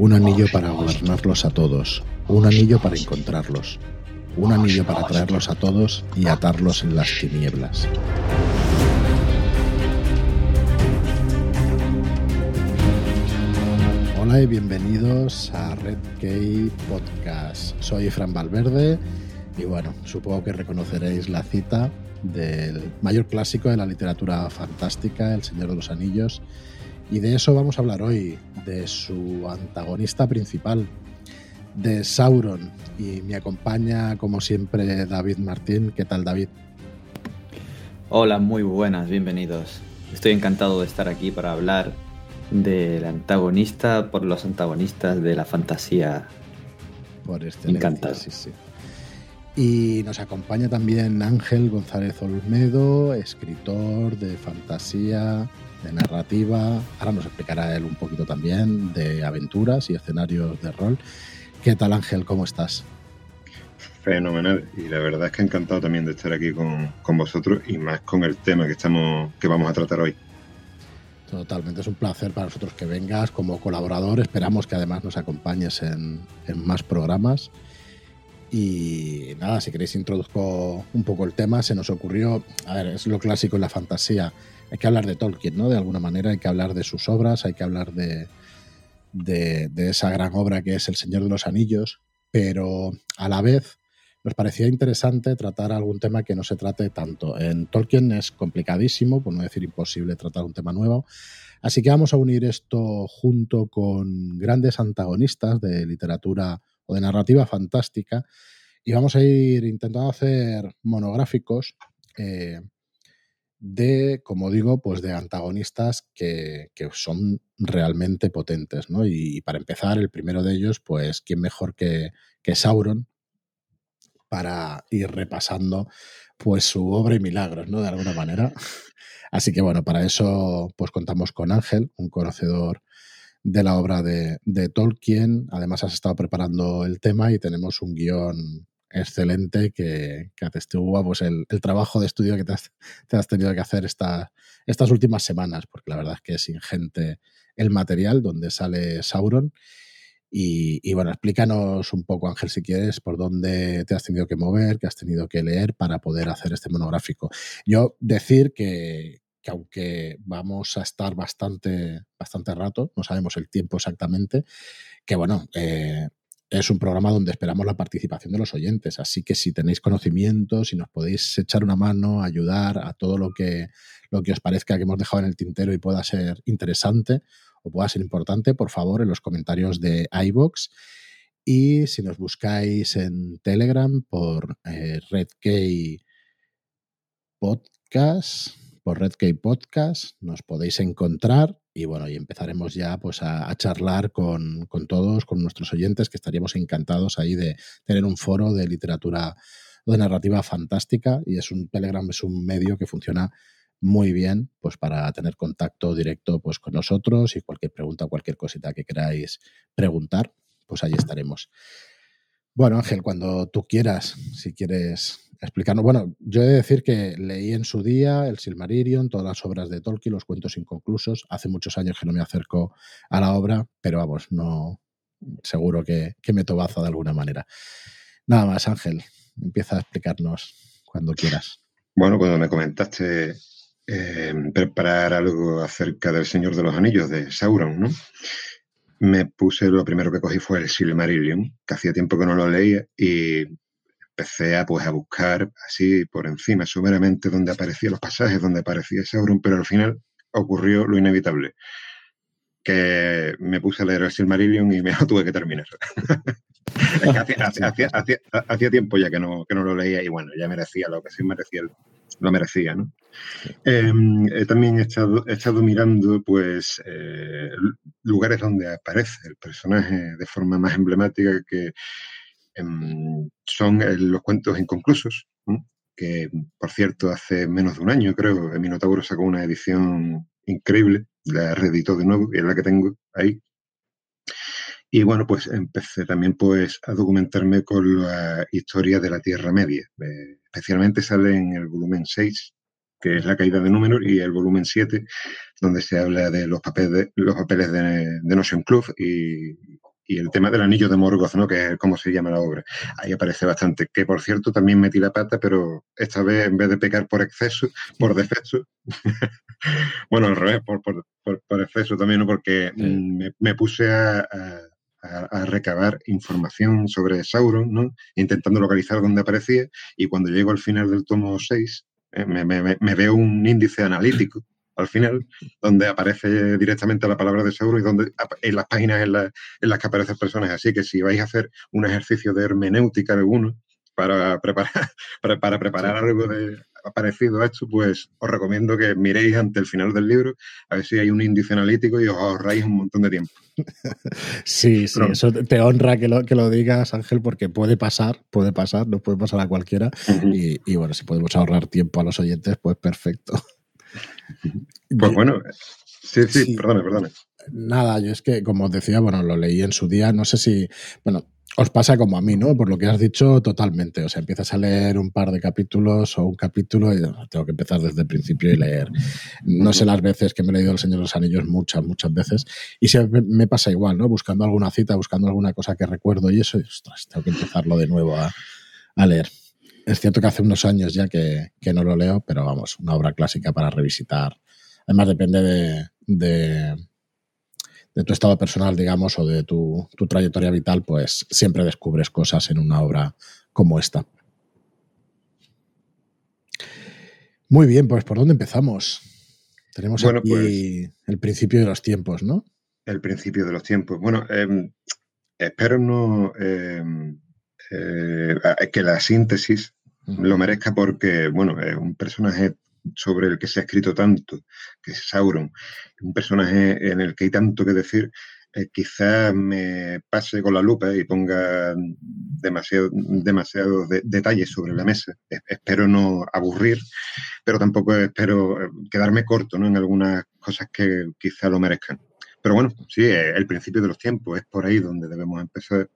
Un anillo para gobernarlos a todos, un anillo para encontrarlos, un anillo para traerlos a todos y atarlos en las tinieblas. Hola y bienvenidos a Red Key Podcast. Soy Fran Valverde y bueno, supongo que reconoceréis la cita del mayor clásico de la literatura fantástica, El Señor de los Anillos. Y de eso vamos a hablar hoy, de su antagonista principal, de Sauron. Y me acompaña, como siempre, David Martín. ¿Qué tal, David? Hola, muy buenas, bienvenidos. Estoy encantado de estar aquí para hablar del antagonista por los antagonistas de la fantasía. Por este Encantado. Sí, sí. Y nos acompaña también Ángel González Olmedo, escritor de fantasía, de narrativa. Ahora nos explicará él un poquito también de aventuras y escenarios de rol. ¿Qué tal Ángel? ¿Cómo estás? Fenomenal. Y la verdad es que encantado también de estar aquí con, vosotros y más con el tema que, estamos, que vamos a tratar hoy. Totalmente, es un placer para nosotros que vengas como colaborador. Esperamos que además nos acompañes en, en más programas. Y nada, si queréis introduzco un poco el tema, se nos ocurrió, a ver, es lo clásico en la fantasía, hay que hablar de Tolkien, ¿no? De alguna manera hay que hablar de sus obras, hay que hablar de, de, esa gran obra que es El Señor de los Anillos, pero a la vez nos parecía interesante tratar algún tema que no se trate tanto. En Tolkien es complicadísimo, por no decir imposible, tratar un tema nuevo. Así que vamos a unir esto junto con grandes antagonistas de literatura o de narrativa fantástica. Y vamos a ir intentando hacer monográficos eh, de, como digo, pues de antagonistas que, son realmente potentes, ¿no? Y, para empezar, el primero de ellos, pues, ¿quién mejor que, que Sauron para ir repasando pues su obra y milagros, ¿no? De alguna manera. Así que bueno, para eso pues contamos con Ángel, un conocedor de la obra de, Tolkien. Además, has estado preparando el tema y tenemos un guion excelente que, que atestigua pues, el, trabajo de estudio que te has, tenido que hacer estas últimas semanas, porque la verdad es que es ingente el material donde sale Sauron. Y, y, bueno, explícanos un poco, Ángel, si quieres, por dónde te has tenido que mover, qué has tenido que leer para poder hacer este monográfico. Yo decir que, que aunque vamos a estar bastante, bastante rato, no sabemos el tiempo exactamente, que bueno, eh, es un programa donde esperamos la participación de los oyentes. Así que si tenéis conocimiento, si nos podéis echar una mano, ayudar a todo lo que, lo que os parezca que hemos dejado en el tintero y pueda ser interesante o pueda ser importante, por favor, en los comentarios de iBox. Y si nos buscáis en Telegram por eh, RedKey Podcast, por Red Podcast, nos podéis encontrar y bueno, y empezaremos ya pues a, charlar con, todos, con nuestros oyentes, que estaríamos encantados ahí de tener un foro de literatura de narrativa fantástica y es un Telegram, es un medio que funciona muy bien pues para tener contacto directo pues con nosotros y cualquier pregunta, cualquier cosita que queráis preguntar, pues ahí estaremos. Bueno, Ángel, cuando tú quieras, si quieres explicarnos. Bueno, yo he de decir que leí en su día el Silmarillion, todas las obras de Tolkien, los cuentos inconclusos. Hace muchos años que no me acerco a la obra, pero vamos, no seguro que, me tobazo de alguna manera. Nada más, Ángel, empieza a explicarnos cuando quieras. Bueno, cuando me comentaste eh, preparar algo acerca del Señor de los Anillos de Sauron, ¿no? Me puse, lo primero que cogí fue el Silmarillion, que hacía tiempo que no lo leía y empecé a, pues, a buscar así por encima, sumeramente, donde aparecían los pasajes, donde aparecía Sauron, pero al final ocurrió lo inevitable, que me puse a leer el Silmarillion y me lo tuve que terminar. hacía, tiempo ya que no, que no lo leía y bueno, ya merecía lo que sí merecía, lo merecía, ¿no? Em, también he estado, mirando, pues, eh, lugares donde aparece el personaje de forma más emblemática que son eh, los cuentos inconclusos, que por cierto hace menos de un año creo, Minotauro sacó una edición increíble, la reeditó de nuevo y es la que tengo ahí. Y bueno, pues empecé también pues a documentarme con la historia de la Tierra Media. especialmente sale en el volumen 6, que es la caída de números, y el volumen 7, donde se habla de los papeles de, los papeles de, de Notion Club y y el tema del anillo de Morgoth, ¿no? que es como se llama la obra. Ahí aparece bastante. Que por cierto también metí la pata, pero esta vez en vez de pecar por exceso, por defecto, bueno, al revés, por, por, exceso también, ¿no? porque mm, me, puse a, recabar información sobre Sauron, ¿no? intentando localizar dónde aparecía, y cuando llego al final del tomo 6, eh, me, me veo un índice analítico al final, donde aparece directamente la palabra de seguro y donde en las páginas en, las que aparecen personas. Así que si vais a hacer un ejercicio de hermenéutica alguno para preparar, para, preparar algo de parecido a esto, pues os recomiendo que miréis ante el final del libro a ver si hay un índice analítico y os ahorráis un montón de tiempo. Sí, sí, eso te honra que lo, que lo digas, Ángel, porque puede pasar, puede pasar, nos puede pasar a cualquiera. y, y bueno, si podemos ahorrar tiempo a los oyentes, pues perfecto. Pues bueno, sí, sí, perdone, perdone. Nada, yo es que, como os decía, bueno, lo leí en su día, no sé si, bueno, os pasa como a mí, ¿no? Por lo que has dicho, totalmente. O sea, empiezas a leer un par de capítulos o un capítulo y tengo que empezar desde el principio y leer. No sé las veces que me he leído El Señor de los Anillos, muchas, muchas veces. Y siempre me pasa igual, ¿no? Buscando alguna cita, buscando alguna cosa que recuerdo y eso, y, ostras, tengo que empezarlo de nuevo a, a leer. Es cierto que hace unos años ya que, no lo leo, pero vamos, una obra clásica para revisitar. Además, depende de, de, tu estado personal, digamos, o de tu, trayectoria vital, pues siempre descubres cosas en una obra como esta. Muy bien, pues ¿por dónde empezamos? Tenemos aquí pues el principio de los tiempos, ¿no? El principio de los tiempos. Bueno, em, espero no em, eh, que la síntesis lo merezca porque, bueno, es un personaje sobre el que se ha escrito tanto, que es Sauron, un personaje en el que hay tanto que decir, eh, quizás me pase con la lupa y ponga demasiado, demasiados detalles sobre la mesa. espero no aburrir, pero tampoco espero eh, quedarme corto ¿no? en algunas cosas que quizás lo merezcan. Pero bueno, sí, el principio de los tiempos es por ahí donde debemos empezar,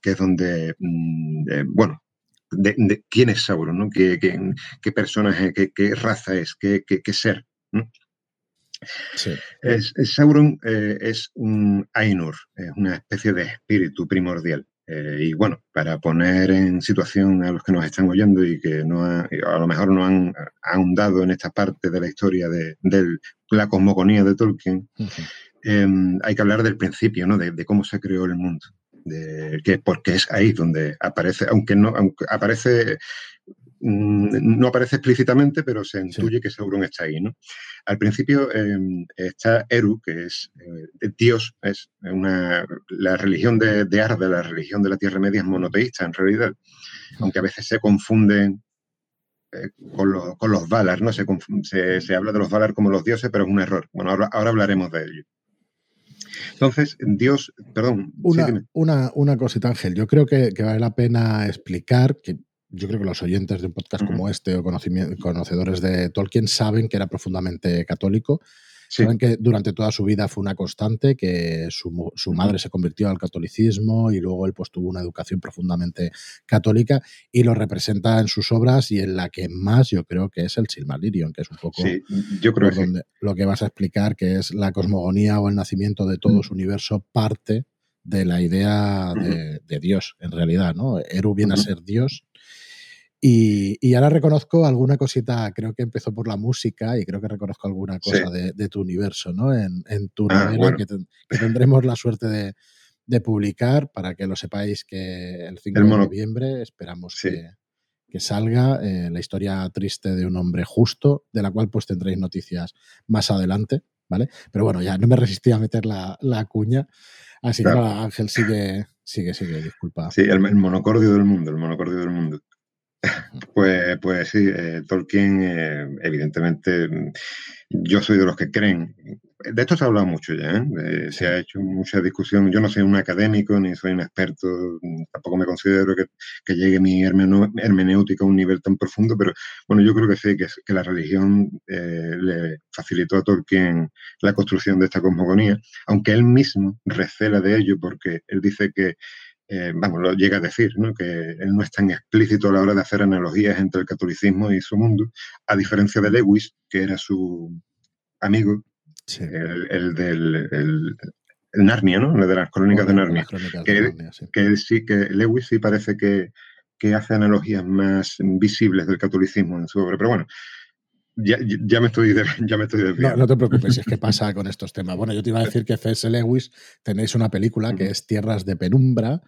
que es donde, mm, bueno, de, quién es Sauron, ¿no? ¿Qué, qué, personaje, qué, raza es, qué, ser. Es, Sauron eh, es un Ainur, es una especie de espíritu primordial. Eh, y bueno, para poner en situación a los que nos están oyendo y que no a lo mejor no han ahondado en esta parte de la historia de, la cosmogonía de Tolkien, em, hay que hablar del principio, ¿no? de, cómo se creó el mundo que porque es ahí donde aparece, aunque no aunque aparece mm, no aparece explícitamente, pero se intuye que Sauron está ahí. ¿no? Al principio em, está Eru, que es eh, Dios, es una, la religión de, de Arda, la religión de la Tierra Media es monoteísta en realidad, aunque a veces se confunden eh, con, los Valar, ¿no? Se, se, habla de los Valar como los dioses, pero es un error. Bueno, ahora, ahora hablaremos de ello. Entonces, Dios, perdón. Una, una, cosita, Ángel. Yo creo que, vale la pena explicar que yo creo que los oyentes de un podcast como este o conocedores de Tolkien saben que era profundamente católico Saben que durante toda su vida fue una constante, que su, su, madre se convirtió al catolicismo y luego él pues tuvo una educación profundamente católica y lo representa en sus obras y en la que más yo creo que es el Silmarillion, que es un poco yo creo donde lo que vas a explicar, que es la cosmogonía o el nacimiento de todo su universo parte de la idea de, Dios, en realidad, ¿no? Eru viene a ser Dios y, ahora reconozco alguna cosita, creo que empezó por la música y creo que reconozco alguna cosa de, tu universo, ¿no? En, tu ah, novela que, tendremos la suerte de, publicar para que lo sepáis que el 5 de noviembre esperamos que, salga eh, la historia triste de un hombre justo, de la cual pues tendréis noticias más adelante, ¿vale? Pero bueno, ya no me resistí a meter la, cuña, así que nada, Ángel sigue, sigue, sigue, disculpa. Sí, el monocordio del mundo, el monocordio del mundo. Pues, pues sí, eh, Tolkien, eh, evidentemente, yo soy de los que creen. De esto se ha hablado mucho ya, ¿eh? se ha hecho mucha discusión. Yo no soy un académico ni soy un experto, tampoco me considero que, llegue mi hermenéutica a un nivel tan profundo, pero bueno, yo creo que sí, que, que la religión le facilitó a Tolkien la construcción de esta cosmogonía, aunque él mismo recela de ello porque él dice que eh, vamos, lo llega a decir, ¿no? que él no es tan explícito a la hora de hacer analogías entre el catolicismo y su mundo, a diferencia de Lewis, que era su amigo, el, del Narnia, ¿no? De las crónicas de Narnia. que, sí. que Lewis sí parece que, hace analogías más visibles del catolicismo en su obra. Pero bueno, ya, me estoy, ya me estoy no, no, te preocupes, es que pasa con estos temas. Bueno, yo te iba a decir que C.S. Lewis tenéis una película que es Tierras de Penumbra,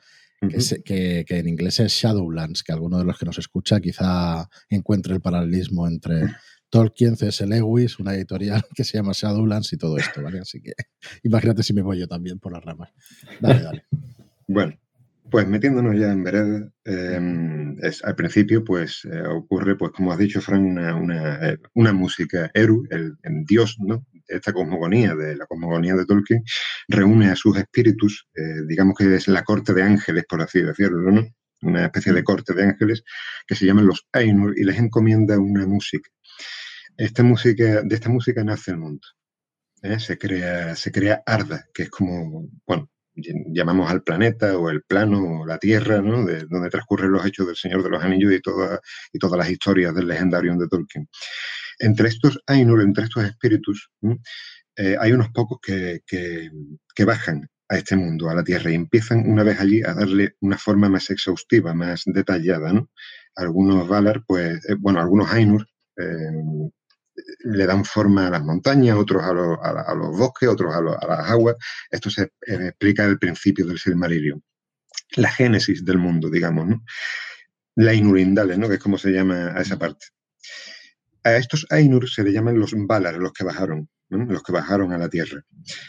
que, en inglés es Shadowlands, que alguno de los que nos escucha quizá encuentre el paralelismo entre Tolkien, C.S. Lewis, una editorial que se llama Shadowlands y todo esto, ¿vale? Así que imagínate si me voy yo también por las ramas. Dale, dale. bueno, pues metiéndonos ya en vereda, em, es, al principio pues eh, ocurre, pues como has dicho, Frank, una, eh, música Eru, el, dios, ¿no? Esta cosmogonía, de la cosmogonía de Tolkien, reúne a sus espíritus, eh, digamos que es la corte de ángeles, por así decirlo, ¿no? Una especie de corte de ángeles que se llaman los Ainur y les encomienda una música. Esta música, de esta música nace el mundo. Se crea, se crea Arda, que es como, bueno, llamamos al planeta o el plano o la Tierra, ¿no? de donde transcurren los hechos del Señor de los Anillos y, toda, y todas las historias del legendario de Tolkien. Entre estos Ainur, entre estos espíritus, eh, hay unos pocos que, que, bajan a este mundo, a la Tierra, y empiezan una vez allí a darle una forma más exhaustiva, más detallada. ¿no? Algunos Valar, pues, eh, bueno, algunos Ainur eh, le dan forma a las montañas, otros a, los, bosques, otros a, las aguas. Esto se eh, explica el principio del Silmarillion. La génesis del mundo, digamos, ¿no? La Inurindale, ¿no? Que es como se llama a esa parte. A estos Ainur se le llaman los Valar, los que bajaron los que bajaron a la Tierra.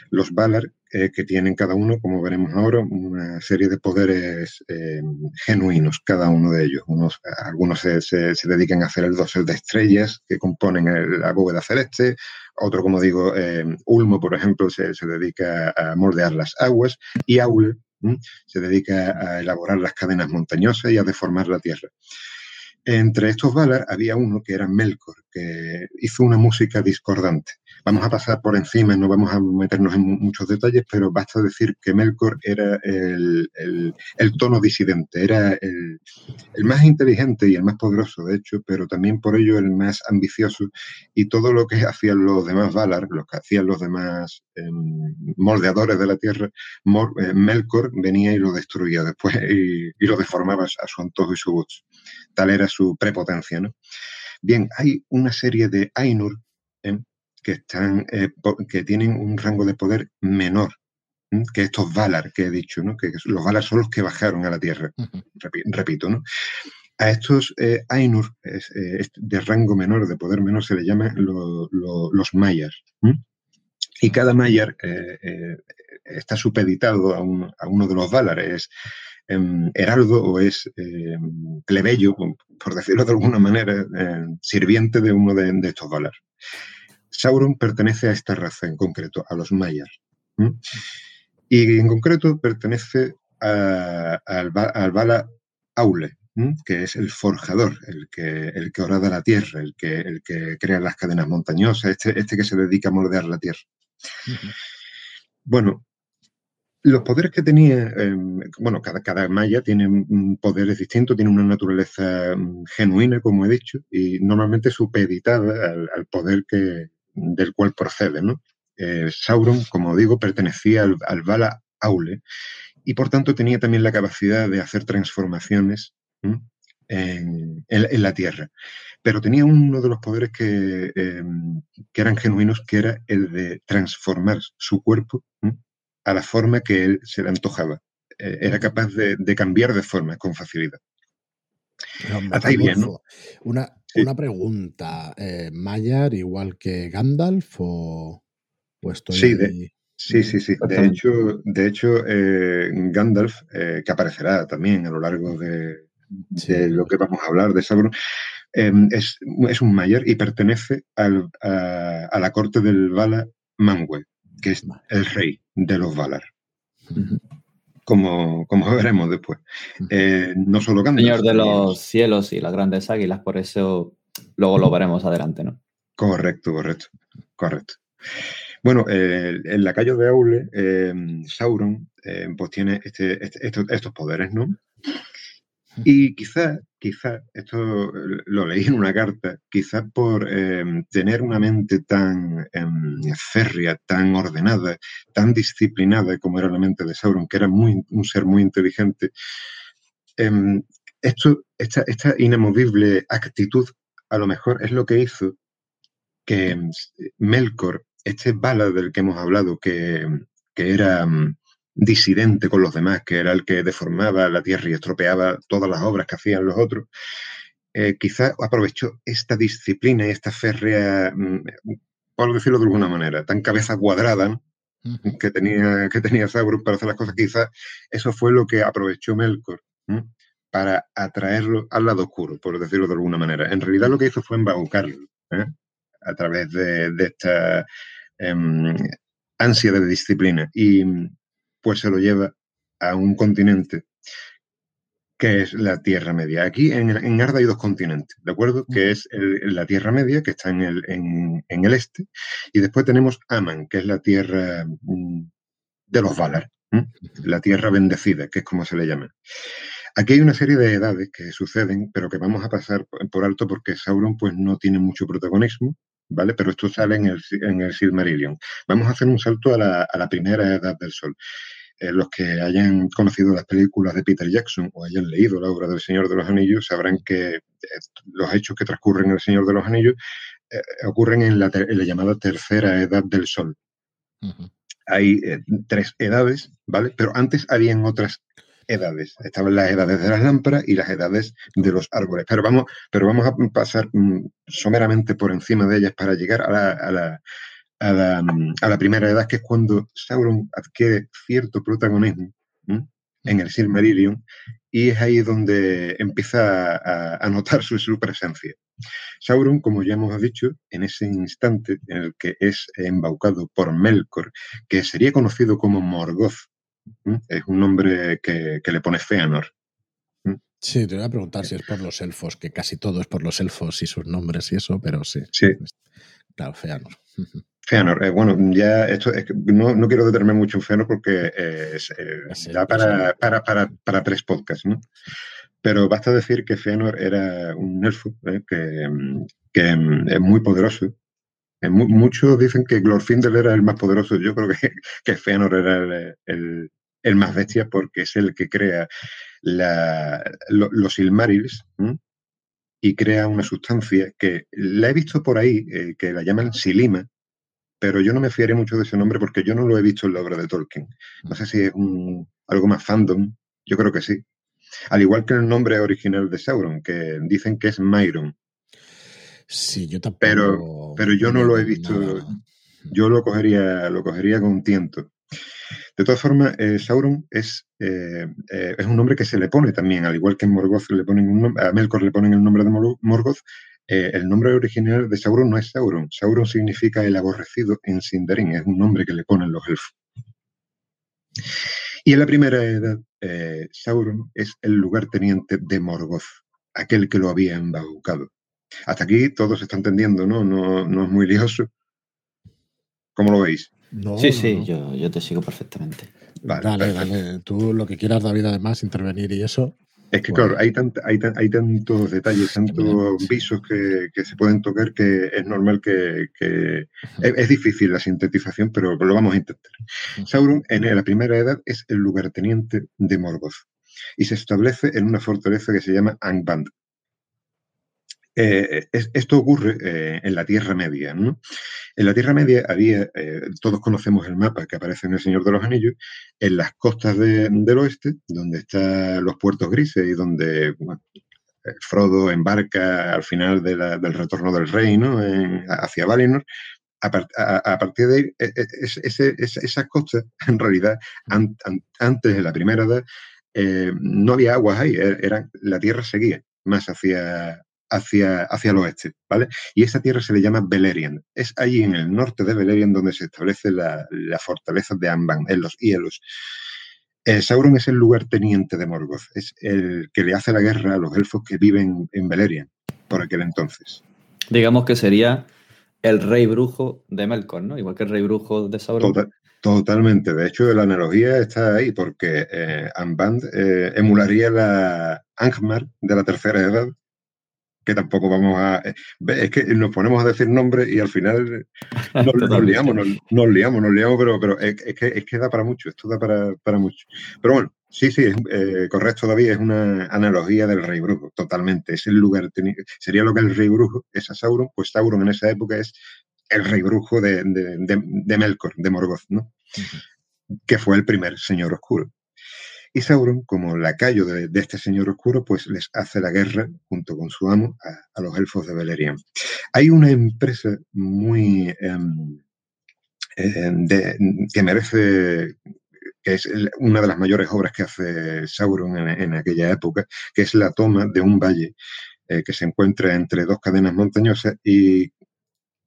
Los Valar, eh, que tienen cada uno, como veremos ahora, una serie de poderes eh, genuinos, cada uno de ellos. Unos, algunos se, se, dedican a hacer el dosel de estrellas que componen la bóveda celeste, otro, como digo, eh, Ulmo, por ejemplo, se, dedica a moldear las aguas, y Aule se dedica a elaborar las cadenas montañosas y a deformar la Tierra. Entre estos Valar había uno que era Melkor, que hizo una música discordante. Vamos a pasar por encima, no vamos a meternos en muchos detalles, pero basta decir que Melkor era el, tono disidente, era el, más inteligente y el más poderoso, de hecho, pero también por ello el más ambicioso. Y todo lo que hacían los demás Valar, lo que hacían los demás em, moldeadores de la Tierra, eh, Melkor venía y lo destruía después y, lo deformaba a su antojo y su gusto. Tal era su prepotencia, ¿no? Bien, hay una serie de Ainur ¿eh? que, están, eh, que tienen un rango de poder menor que estos Valar que he dicho, ¿no? que los Valar son los que bajaron a la Tierra, repito. ¿no? A estos eh, Ainur de rango menor, de poder menor, se les llama los Mayas. Y cada Mayar está supeditado a, a, uno de los Valar, es heraldo o es em, plebeyo, por decirlo de alguna manera, em, sirviente de uno de, estos Valar. Sauron pertenece a esta raza en concreto, a los Mayar. Y en concreto pertenece al, Vala Aule, que es el forjador, el que, el que orada la tierra, el que, el que crea las cadenas montañosas, este, este que se dedica a moldear la tierra. Bueno, los poderes que tenía, em, bueno, cada, cada maya tiene poderes distintos, tiene una naturaleza mm, genuina, como he dicho, y normalmente supeditada al, poder que, del cual procede, ¿no? Eh, Sauron, como digo, pertenecía al, al Vala Aule y por tanto tenía también la capacidad de hacer transformaciones en, la Tierra. Pero tenía uno de los poderes que, em, que, eran genuinos, que era el de transformar su cuerpo a la forma que él se le antojaba. Eh, era capaz de, cambiar de forma con facilidad. Una, una pregunta. Eh, ¿Mayar igual que Gandalf o, sí, sí, sí, sí. De hecho, de hecho eh, Gandalf, que aparecerá también a lo largo de, lo que vamos a hablar de Sauron, em, es, un Mayar y pertenece a, la corte del Vala Manwë, que es el rey de los Valar. Como, como, veremos después. Eh, no solo Señor de los cielos y las grandes águilas, por eso luego lo veremos adelante, ¿no? Correcto, correcto, correcto. Bueno, eh, en la calle de Aule, eh, Sauron pues tiene este, este, estos, poderes, ¿no? Y quizá, quizá, esto lo leí en una carta, quizá por em, tener una mente tan em, férrea, tan ordenada, tan disciplinada como era la mente de Sauron, que era muy, un ser muy inteligente, em, esto, esta, esta inamovible actitud a lo mejor es lo que hizo que Melkor, este bala del que hemos hablado, que, que era disidente con los demás, que era el que deformaba la tierra y estropeaba todas las obras que hacían los otros, eh, quizá aprovechó esta disciplina y esta férrea, mm, por decirlo de alguna manera, tan cabeza cuadrada que, tenía, que tenía Sauron para hacer las cosas, quizá eso fue lo que aprovechó Melkor para atraerlo al lado oscuro, por decirlo de alguna manera. En realidad lo que hizo fue embaucarlo ¿eh? a través de, esta em, ansia de disciplina. Y, pues se lo lleva a un continente que es la Tierra Media. Aquí en, en Arda hay dos continentes, ¿de acuerdo? Que es la Tierra Media, que está en el, en, el, este, y después tenemos Aman, que es la Tierra mm, de los Valar, la Tierra bendecida, que es como se le llama. Aquí hay una serie de edades que suceden, pero que vamos a pasar por alto porque Sauron pues no tiene mucho protagonismo, ¿vale? Pero esto sale en el, en el Silmarillion. Vamos a hacer un salto a la, a la primera edad del Sol. Eh, los que hayan conocido las películas de Peter Jackson o hayan leído la obra del Señor de los Anillos sabrán que eh, los hechos que transcurren en el Señor de los Anillos eh, ocurren en la, llamada tercera edad del Sol. Hay tres edades, ¿vale? Pero antes habían otras edades. Estaban las edades de las lámparas y las edades de los árboles. Pero vamos, pero vamos a pasar mm, someramente por encima de ellas para llegar a la, a la, primera edad, que es cuando Sauron adquiere cierto protagonismo en el Silmarillion, y es ahí donde empieza a, notar su, su, presencia. Sauron, como ya hemos dicho, en ese instante en el que es embaucado por Melkor, que sería conocido como Morgoth, es un nombre que, le pone Feanor. Sí, te voy a preguntar si es por los elfos, que casi todo es por los elfos y sus nombres y eso, pero sí. Sí. Claro, Feanor. Feanor, eh, bueno, ya esto es que no, no, quiero detenerme mucho en Feanor porque eh, es, eh, para, para, para, para, tres podcasts, ¿no? Pero basta decir que Feanor era un elfo que, que, es muy poderoso. muchos dicen que Glorfindel era el más poderoso. Yo creo que, que Feanor era el, el, más bestia porque es el que crea la, los Silmarils y crea una sustancia que la he visto por ahí, que la llaman Silima, pero yo no me fiaré mucho de ese nombre porque yo no lo he visto en la obra de Tolkien. No sé si es un, algo más fandom, yo creo que sí. Al igual que el nombre original de Sauron, que dicen que es Myron. Sí, yo tampoco. Pero, pero yo no lo he visto. Yo lo cogería, lo cogería con tiento. De todas formas, eh, Sauron es, eh, eh, es un nombre que se le pone también, al igual que Morgoth le ponen a Melkor le ponen el nombre de Morgoth, el nombre original de Sauron no es Sauron. Sauron significa el aborrecido en Sindarin, es un nombre que le ponen los elfos. Y en la primera edad, Sauron es el lugarteniente de Morgoth, aquel que lo había embaucado. Hasta aquí todo se está entendiendo, ¿no? No, no es muy lioso. ¿Cómo lo veis? Sí, sí, Yo, yo, te sigo perfectamente. dale, dale. Tú lo que quieras, David, además, intervenir y eso. Es que, claro, hay, hay, tantos detalles, tantos visos que, se pueden tocar que es normal que. es, difícil la sintetización, pero lo vamos a intentar. Sauron, en la primera edad, es el lugarteniente de Morgoth y se establece en una fortaleza que se llama Angband. Eh, esto ocurre eh, en la Tierra Media. ¿no? En la Tierra Media había, eh, todos conocemos el mapa que aparece en El Señor de los Anillos, en las costas del oeste, donde están los puertos grises y donde Frodo embarca al final del retorno del rey hacia Valinor. A, partir de ahí, e, e, esas costas, en realidad, antes de la primera edad, no había aguas ahí, e, era, la tierra seguía más hacia, hacia, hacia el oeste, ¿vale? Y esa tierra se le llama Beleriand. Es allí en el norte de Beleriand donde se establece la, fortaleza de Anban, en los hielos. Eh, Sauron es el lugar teniente de Morgoth, es el que le hace la guerra a los elfos que viven en Beleriand por aquel entonces. Digamos que sería el rey brujo de Melkor, ¿no? Igual que el rey brujo de Sauron. Totalmente. De hecho, la analogía está ahí porque eh, Anband eh, emularía la Angmar de la tercera edad, que tampoco vamos a... Eh, es que nos ponemos a decir nombres y al final nos, liamos, nos, liamos, nos liamos, pero, pero es, que, es que da para mucho, esto da para, para mucho. Pero bueno, sí, sí, es, correcto todavía, es una analogía del rey brujo, totalmente. Es el lugar, sería lo que el rey brujo es a Sauron, pues Sauron en esa época es el rey brujo de, Melkor, de Morgoth, ¿no? que fue el primer señor oscuro. Y Sauron, como lacayo de, de, este señor oscuro, pues les hace la guerra junto con su amo a, los elfos de Beleriand. Hay una empresa muy em, em, que merece que es una de las mayores obras que hace Sauron en, aquella época, que es la toma de un valle eh, que se encuentra entre dos cadenas montañosas y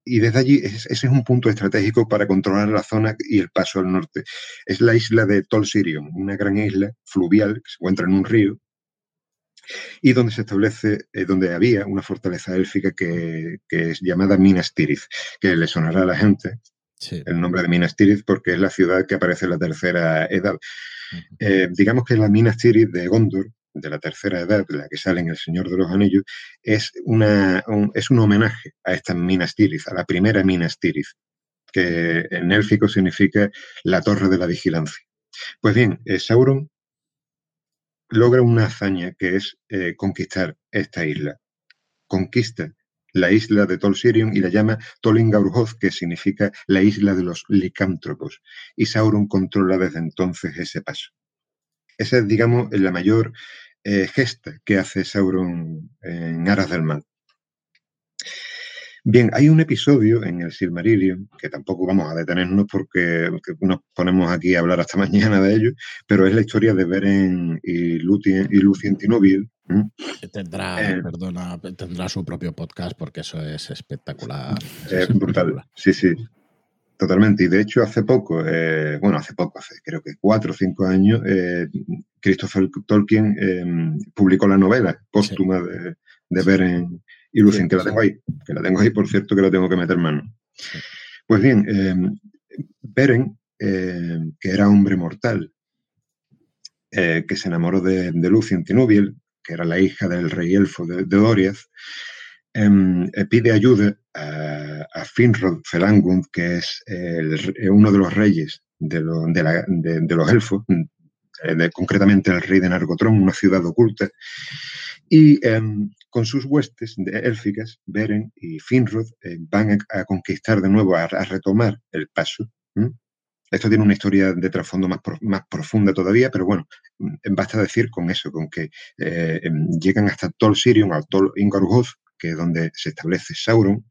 y desde allí ese es un punto estratégico para controlar la zona y el paso al norte. Es la isla de Tol Sirion, una gran isla fluvial que se encuentra en un río y donde se establece, eh, donde había una fortaleza élfica que, es llamada Minas Tirith, que le sonará a la gente el nombre de Minas Tirith porque es la ciudad que aparece en la tercera edad. Eh, digamos que la Minas Tirith de Gondor de la tercera edad, la que sale en El Señor de los Anillos, es, una, un, es un homenaje a esta Minas Tirith, a la primera Minas Tirith, que en élfico significa la torre de la vigilancia. Pues bien, eh, Sauron logra una hazaña que es eh, conquistar esta isla. Conquista la isla de Tol Sirion y la llama Tolingaurhoth, que significa la isla de los licántropos. Y Sauron controla desde entonces ese paso. Esa es, digamos, la mayor eh, gesta que hace Sauron en Aras del Mal. Bien, hay un episodio en el Silmarillion, que tampoco vamos a detenernos porque nos ponemos aquí a hablar hasta mañana de ello, pero es la historia de Beren y, Lúthien y Lucien Tinovil. Tendrá, eh, perdona, tendrá su propio podcast porque eso es espectacular. Es brutal, sí, sí. Totalmente. Y de hecho, hace poco, eh, bueno, hace poco, hace creo que cuatro o cinco años, eh, Christopher Tolkien em, publicó la novela póstuma de, de, Beren y Lucien, que la tengo ahí, que la tengo ahí, por cierto, que la tengo que meter mano. Pues bien, em, Beren, em, que era hombre mortal, eh, que se enamoró de, de Lucien Tinubiel, que era la hija del rey elfo de, de Doriath, pide ayuda a a Finrod Felangund, que es eh, uno de los reyes de, los elfos, eh, concretamente el rey de Nargothrond, una ciudad oculta, y em, con sus huestes élficas, Beren y Finrod eh, van a, conquistar de nuevo, a, retomar el paso. Esto tiene una historia de trasfondo más, profunda todavía, pero bueno, mm, basta decir con eso, con que em, llegan hasta Tol Sirion, a Tol Ingaruhoth, que donde se establece Sauron,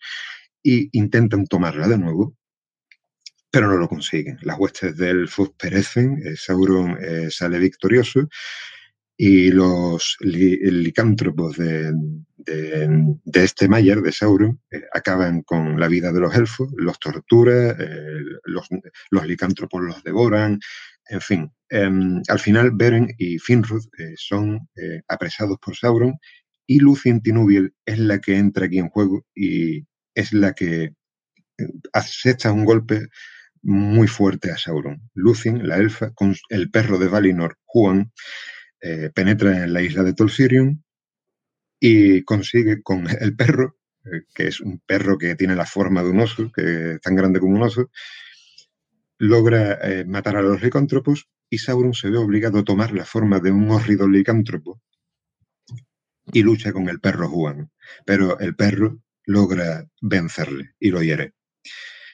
y intentan tomarla de nuevo, pero no lo consiguen. Las huestes del Fus perecen, eh, Sauron eh, sale victorioso y los licántropos de, este Mayer, de Sauron, eh, acaban con la vida de los elfos, los tortura, los, los, licántropos los devoran, en fin. Em, al final, Beren y Finrod son apresados por Sauron y Lucien Tinubiel es la que entra aquí en juego y es la que eh, acepta un golpe muy fuerte a Sauron. Lucien, la elfa, con el perro de Valinor, Juan, eh, penetra en la isla de Tolsirion y consigue con el perro, eh, que es un perro que tiene la forma de un oso, que tan grande como un oso, logra matar a los licántropos y Sauron se ve obligado a tomar la forma de un hórrido licántropo y lucha con el perro Juan. Pero el perro logra vencerle y lo hiere.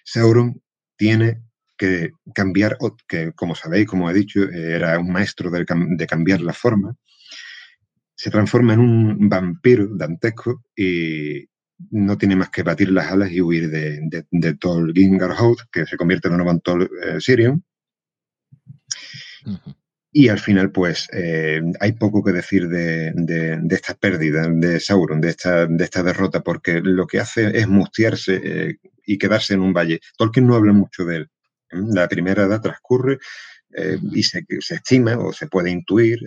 Sauron tiene que cambiar, que como sabéis, como he dicho, era un maestro de, cambiar la forma, se transforma en un vampiro dantesco y no tiene más que batir las alas y huir de, de, de Tol que se convierte en un nuevo Tol eh, Sirion. Y al final, pues, eh, hay poco que decir de, esta pérdida de Sauron, de esta, de esta derrota, porque lo que hace es mustiarse eh, y quedarse en un valle. Tolkien no habla mucho de él. La primera edad transcurre eh, y se, estima o se puede intuir,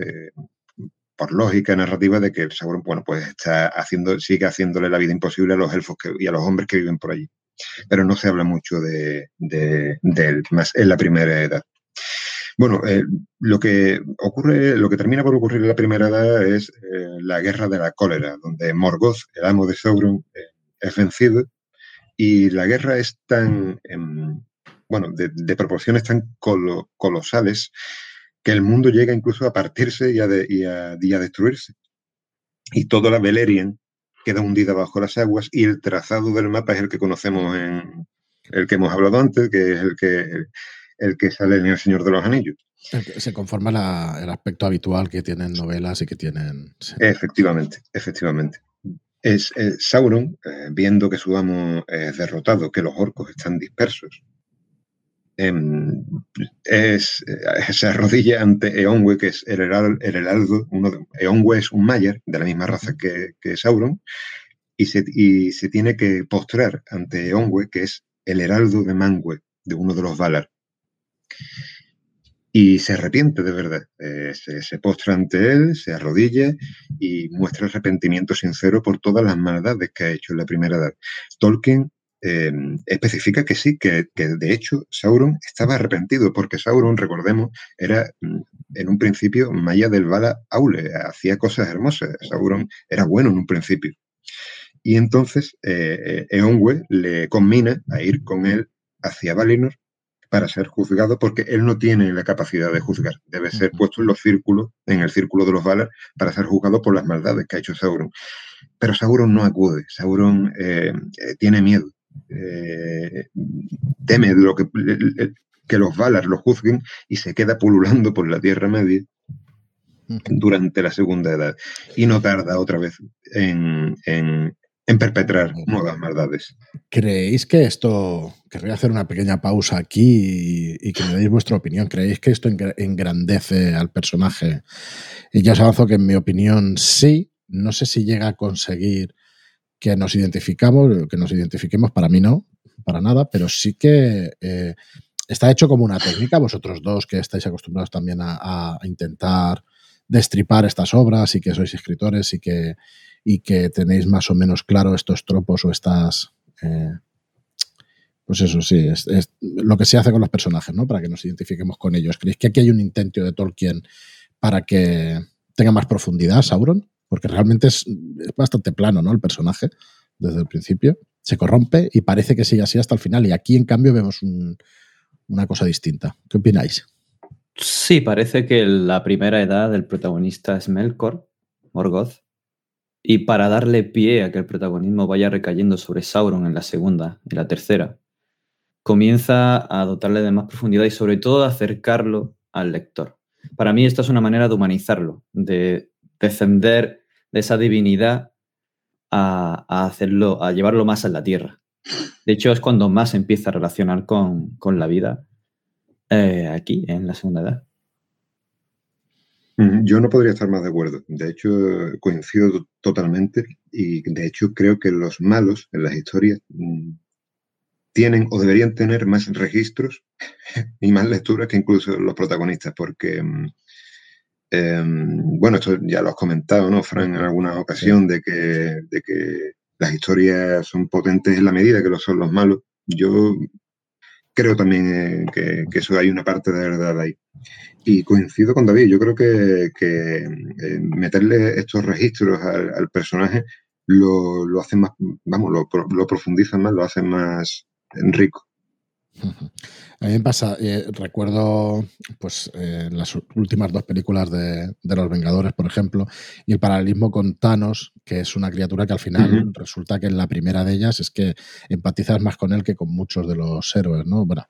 por lógica narrativa, de que el Sauron, bueno, pues está haciendo, sigue haciéndole la vida imposible a los elfos y a los hombres que viven por allí. pero no se habla mucho de, él, más en la primera edad. Bueno, eh, lo que ocurre, lo que termina por ocurrir en la primera edad es eh, la guerra de la cólera, donde Morgoth, el amo de Sauron, eh, es vencido y la guerra es tan, em, bueno, de, proporciones tan colosales que el mundo llega incluso a partirse y a, y a destruirse. Y toda la Beleriand queda hundida bajo las aguas y el trazado del mapa es el que conocemos en el que hemos hablado antes, que es el que, el, que sale en El Señor de los Anillos. Se conforma el aspecto habitual que tienen novelas y que tienen... Efectivamente, efectivamente. Es, Sauron, eh, viendo que su amo es derrotado, que los orcos están dispersos, em, es, eh, se arrodilla ante Eonwe, que es el, heraldo, uno de, Eonwe es un Mayer de la misma raza que, que Sauron, y se, y se, tiene que postrar ante Eonwe, que es el heraldo de Mangue, de uno de los Valar. Y se arrepiente de verdad. Eh, se, postra ante él, se arrodilla y muestra arrepentimiento sincero por todas las maldades que ha hecho en la primera edad. Tolkien em, especifica que sí, que, de hecho Sauron estaba arrepentido, porque Sauron, recordemos, era mm, en un principio Maya del Vala Aule, hacía cosas hermosas. Sauron era bueno en un principio. Y entonces eh, eh, Eonwe le combina a ir con él hacia Valinor para ser juzgado porque él no tiene la capacidad de juzgar. Debe ser puesto en los círculos, en el círculo de los Valar, para ser juzgado por las maldades que ha hecho Sauron. Pero Sauron no acude, Sauron eh, tiene miedo, teme lo que, que los Valar lo juzguen y se queda pululando por la Tierra Media durante la Segunda Edad. Y no tarda otra vez en, en perpetrar nuevas maldades. ¿Creéis que esto, querría hacer una pequeña pausa aquí y, que me deis vuestra opinión, ¿creéis que esto engrandece al personaje? Y ya os avanzo que en mi opinión sí, no sé si llega a conseguir que nos identificamos, que nos identifiquemos, para mí no, para nada, pero sí que eh, está hecho como una técnica, vosotros dos que estáis acostumbrados también a intentar destripar estas obras y que sois escritores y que y que tenéis más o menos claro estos tropos o estas... Eh, pues eso sí, es, lo que se hace con los personajes, ¿no? Para que nos identifiquemos con ellos. ¿Creéis que aquí hay un intento de Tolkien para que tenga más profundidad Sauron? Porque realmente es, bastante plano, ¿no? El personaje, desde el principio. Se corrompe y parece que sigue así hasta el final. Y aquí, en cambio, vemos una cosa distinta. ¿Qué opináis? Sí, parece que la primera edad del protagonista es Melkor, Morgoth, y para darle pie a que el protagonismo vaya recayendo sobre Sauron en la segunda y la tercera, comienza a dotarle de más profundidad y sobre todo de acercarlo al lector. Para mí esta es una manera de humanizarlo, de descender de esa divinidad a, hacerlo, a llevarlo más a la tierra. De hecho, es cuando más empieza a relacionar con, la vida eh, aquí, en la segunda edad. Yo no podría estar más de acuerdo. De hecho, coincido totalmente y de hecho creo que los malos en las historias mm, tienen o deberían tener más registros y más lecturas que incluso los protagonistas, porque, em, bueno, esto ya lo has comentado, ¿no, Fran, en alguna ocasión, de que, de que las historias son potentes en la medida que lo son los malos. Yo creo también eh, que, que, eso hay una parte de verdad ahí. Y coincido con David, yo creo que, eh, meterle estos registros al, personaje lo, hace más, vamos, lo, lo profundiza más, lo hace más rico. A mí me pasa, eh, recuerdo pues eh, las últimas dos películas de, Los Vengadores, por ejemplo, y el paralelismo con Thanos, que es una criatura que al final resulta que en la primera de ellas es que empatizas más con él que con muchos de los héroes, ¿no? Bueno,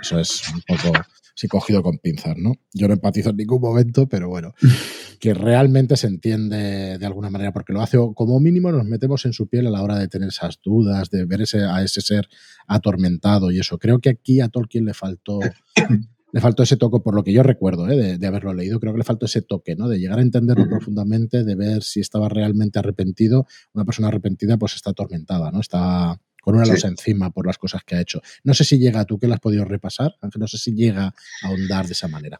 eso es un poco sí cogido con pinzas, ¿no? Yo no empatizo en ningún momento, pero bueno, que realmente se entiende de alguna manera, porque lo hace, como mínimo nos metemos en su piel a la hora de tener esas dudas, de ver ese, a ese ser atormentado y eso. Creo que aquí a Tolkien le faltó... le faltó ese toque, por lo que yo recuerdo ¿eh? de, haberlo leído, creo que le faltó ese toque, ¿no? De llegar a entenderlo profundamente, de ver si estaba realmente arrepentido. Una persona arrepentida, pues está atormentada, ¿no? Está, con una losa encima por las cosas que ha hecho. No sé si llega, tú que lo has podido repasar, no sé si llega a ahondar de esa manera.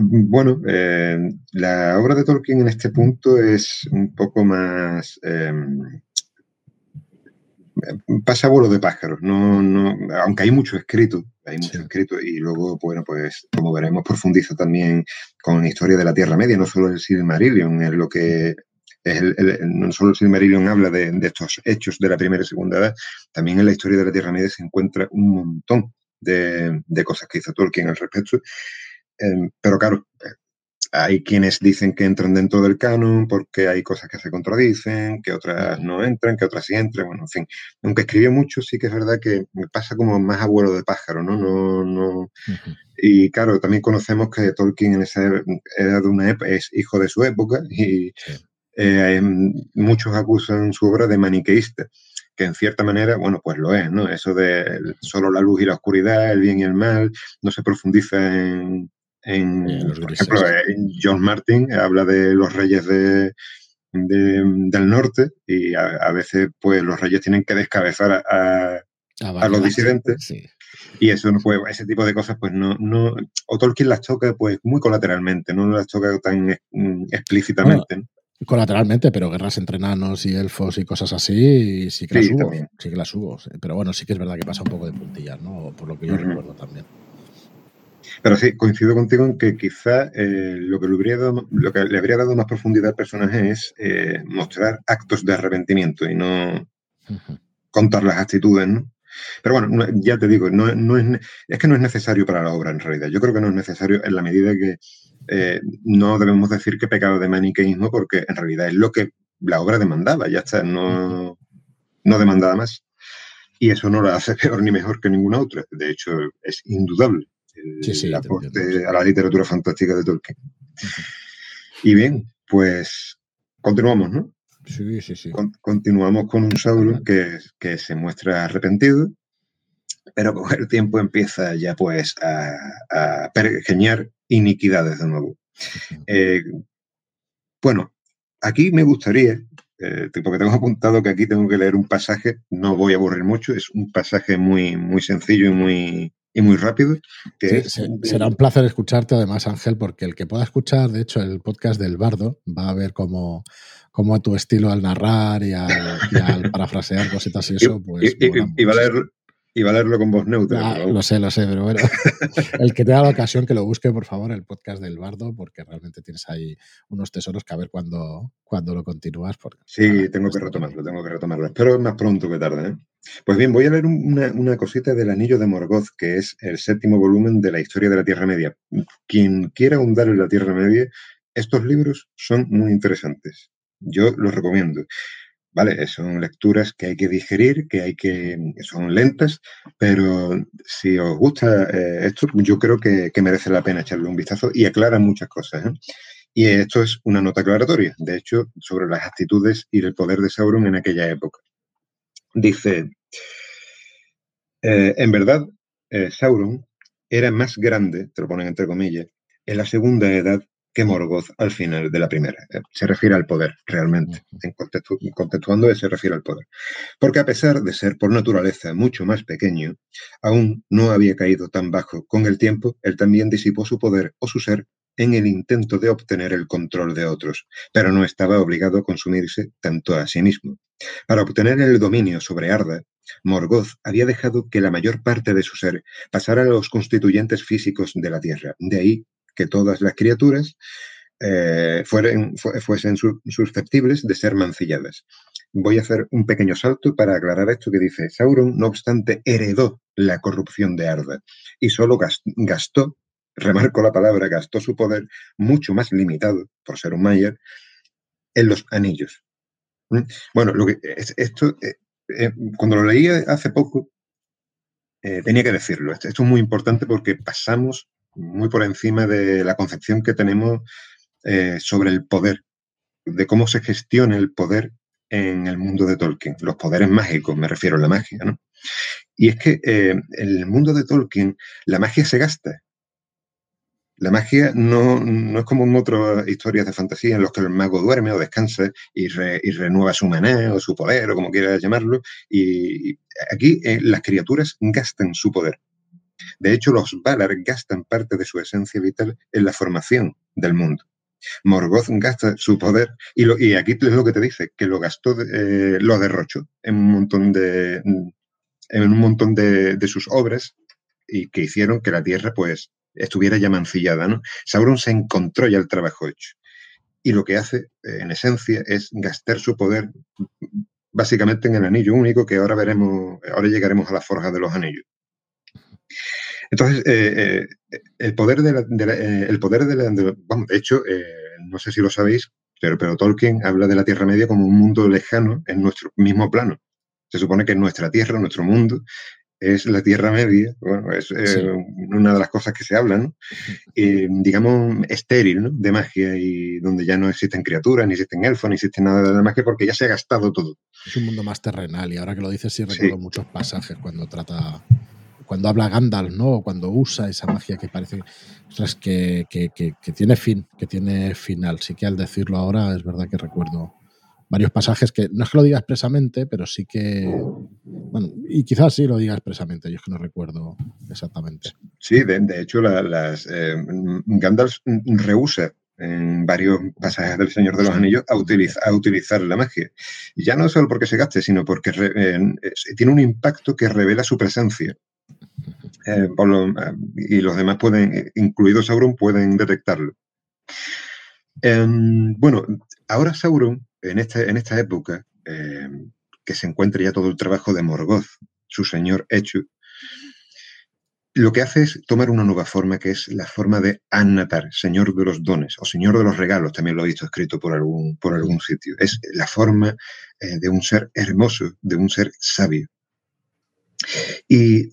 Bueno, eh, la obra de Tolkien en este punto es un poco más, em, pasa vuelo de pájaros, no, no, aunque hay mucho escrito, hay mucho escrito y luego, bueno, pues como veremos, profundiza también con la historia de la Tierra Media, no solo el Silmarillion, es lo que es no solo el Silmarillion habla de, estos hechos de la primera y segunda edad, también en la historia de la Tierra Media se encuentra un montón de, cosas que hizo Tolkien al respecto. Em, pero claro, hay quienes dicen que entran dentro del canon porque hay cosas que se contradicen, que otras no entran, que otras sí entran, bueno, en fin. Aunque escribió mucho, sí que es verdad que me pasa como más abuelo de pájaro, ¿no? no, no Y claro, también conocemos que Tolkien en esa edad de una época es hijo de su época y eh, muchos acusan su obra de maniqueísta que en cierta manera, bueno, pues lo es, ¿no? Eso de solo la luz y la oscuridad, el bien y el mal, no se profundiza en, en, por ejemplo, John Martin habla de los reyes de, del norte y a, veces pues los reyes tienen que descabezar a, a, los disidentes. Y eso no puede, ese tipo de cosas, pues no, no, o Tolkien las toca pues muy colateralmente, no las toca tan mm, explícitamente. Colateralmente, pero guerras entre enanos y elfos y cosas así, sí que las hubo. Sí que las hubo. Pero bueno, sí que es verdad que pasa un poco de puntillas, ¿no? Por lo que yo recuerdo también. Pero sí, coincido contigo en que quizá eh, lo, que le habría dado, lo que le habría dado más profundidad al personaje es eh, mostrar actos de arrepentimiento y no contar las actitudes, ¿no? Pero bueno, ya te digo, no, es, es que no es necesario para la obra en realidad. Yo creo que no es necesario en la medida que eh, no debemos decir que pecado de maniqueísmo porque en realidad es lo que la obra demandaba, ya está, no, no demandaba más. Y eso no la hace peor ni mejor que ninguna otra. De hecho, es indudable el, aporte a la literatura fantástica de Tolkien. Y bien, pues continuamos, ¿no? Sí, sí, sí. continuamos con un Sauron que, que, se muestra arrepentido, pero con el tiempo empieza ya pues a, a pergeñar iniquidades de nuevo. Eh, bueno, aquí me gustaría, eh, porque tengo apuntado que aquí tengo que leer un pasaje, no voy a aburrir mucho, es un pasaje muy, muy sencillo y muy, y muy rápido. será un placer escucharte además, Ángel, porque el que pueda escuchar, de hecho, el podcast del Bardo va a ver cómo, cómo tu estilo al narrar y al, parafrasear cositas y eso, pues... Y, va a leer, y va a leerlo con voz neutra. Ah, lo sé, lo sé, pero bueno, el que tenga la ocasión que lo busque, por favor, el podcast del Bardo, porque realmente tienes ahí unos tesoros que a ver cuando, cuando lo continúas. Porque, sí, tengo que retomarlo, tengo que retomarlo. Espero más pronto que tarde. ¿eh? Pues bien, voy a leer una, una, cosita del Anillo de Morgoth, que es el séptimo volumen de la historia de la Tierra Media. Quien quiera ahondar en la Tierra Media, estos libros son muy interesantes. Yo los recomiendo. ¿Vale? Son lecturas que hay que digerir, que hay que, son lentas, pero si os gusta eh, esto, yo creo que, merece la pena echarle un vistazo y aclara muchas cosas. ¿eh? Y esto es una nota aclaratoria, de hecho, sobre las actitudes y el poder de Sauron en aquella época. Dice, eh, en verdad, Sauron era más grande, te lo ponen entre comillas, en la segunda edad que Morgoth al final de la primera. Eh, se refiere al poder, realmente. En contextuando, se refiere al poder. Porque a pesar de ser por naturaleza mucho más pequeño, aún no había caído tan bajo. Con el tiempo, él también disipó su poder o su ser en el intento de obtener el control de otros, pero no estaba obligado a consumirse tanto a sí mismo. Para obtener el dominio sobre Arda, Morgoth había dejado que la mayor parte de su ser pasara a los constituyentes físicos de la Tierra. De ahí que todas las criaturas eh, fuesen susceptibles de ser mancilladas. Voy a hacer un pequeño salto para aclarar esto que dice, Sauron, no obstante, heredó la corrupción de Arda y solo gastó, remarco la palabra, gastó su poder mucho más limitado, por ser un Mayer, en los anillos. ¿Mm? Bueno, lo que, esto, eh, eh, cuando lo leí hace poco, tenía que decirlo. Esto, es muy importante porque pasamos muy por encima de la concepción que tenemos eh, sobre el poder, de cómo se gestiona el poder en el mundo de Tolkien, los poderes mágicos, me refiero a la magia, ¿no? Y es que eh, en el mundo de Tolkien la magia se gasta. La magia no, es como en otras historias de fantasía en los que el mago duerme o descansa y, renueva su maná o su poder o como quieras llamarlo. Y aquí eh, las criaturas gastan su poder. De hecho, los Valar gastan parte de su esencia vital en la formación del mundo. Morgoth gasta su poder y, lo, y aquí es lo que te dice, que lo gastó, eh, lo derrochó en un montón de en un montón de, de, sus obras y que hicieron que la tierra pues estuviera ya mancillada, ¿no? Sauron se encontró ya el trabajo hecho y lo que hace, eh, en esencia, es gastar su poder básicamente en el anillo único, que ahora veremos, ahora llegaremos a la forja de los anillos. Entonces, eh, eh, el poder de la, el poder de la, vamos, de hecho, no sé si lo sabéis, pero, pero Tolkien habla de la Tierra Media como un mundo lejano en nuestro mismo plano. Se supone que nuestra Tierra, nuestro mundo, es la Tierra Media, bueno, es eh, una de las cosas que se hablan, digamos, estéril, ¿no? De magia y donde ya no existen criaturas, ni existen elfos, ni existe nada de magia porque ya se ha gastado todo. Es un mundo más terrenal y ahora que lo dices sí recuerdo muchos pasajes cuando trata, cuando habla Gandalf, ¿no? Cuando usa esa magia que parece que, que, que tiene fin, que tiene final. Sí que al decirlo ahora es verdad que recuerdo varios pasajes que no es que lo diga expresamente, pero sí que. Bueno, y quizás sí lo diga expresamente, yo es que no recuerdo exactamente. Sí, de, hecho, las, eh, Gandalf rehúsa en varios pasajes del Señor de los Anillos a, utilizar la magia. Y ya no solo porque se gaste, sino porque eh, tiene un impacto que revela su presencia. Eh, y los demás pueden, incluido Sauron, pueden detectarlo. Em, bueno, ahora Sauron en, este, en esta época, eh, que se encuentra ya todo el trabajo de Morgoth, su señor hecho, lo que hace es tomar una nueva forma que es la forma de Annatar, señor de los dones o señor de los regalos, también lo he visto escrito por algún, por algún sitio. Es la forma eh, de un ser hermoso, de un ser sabio. Y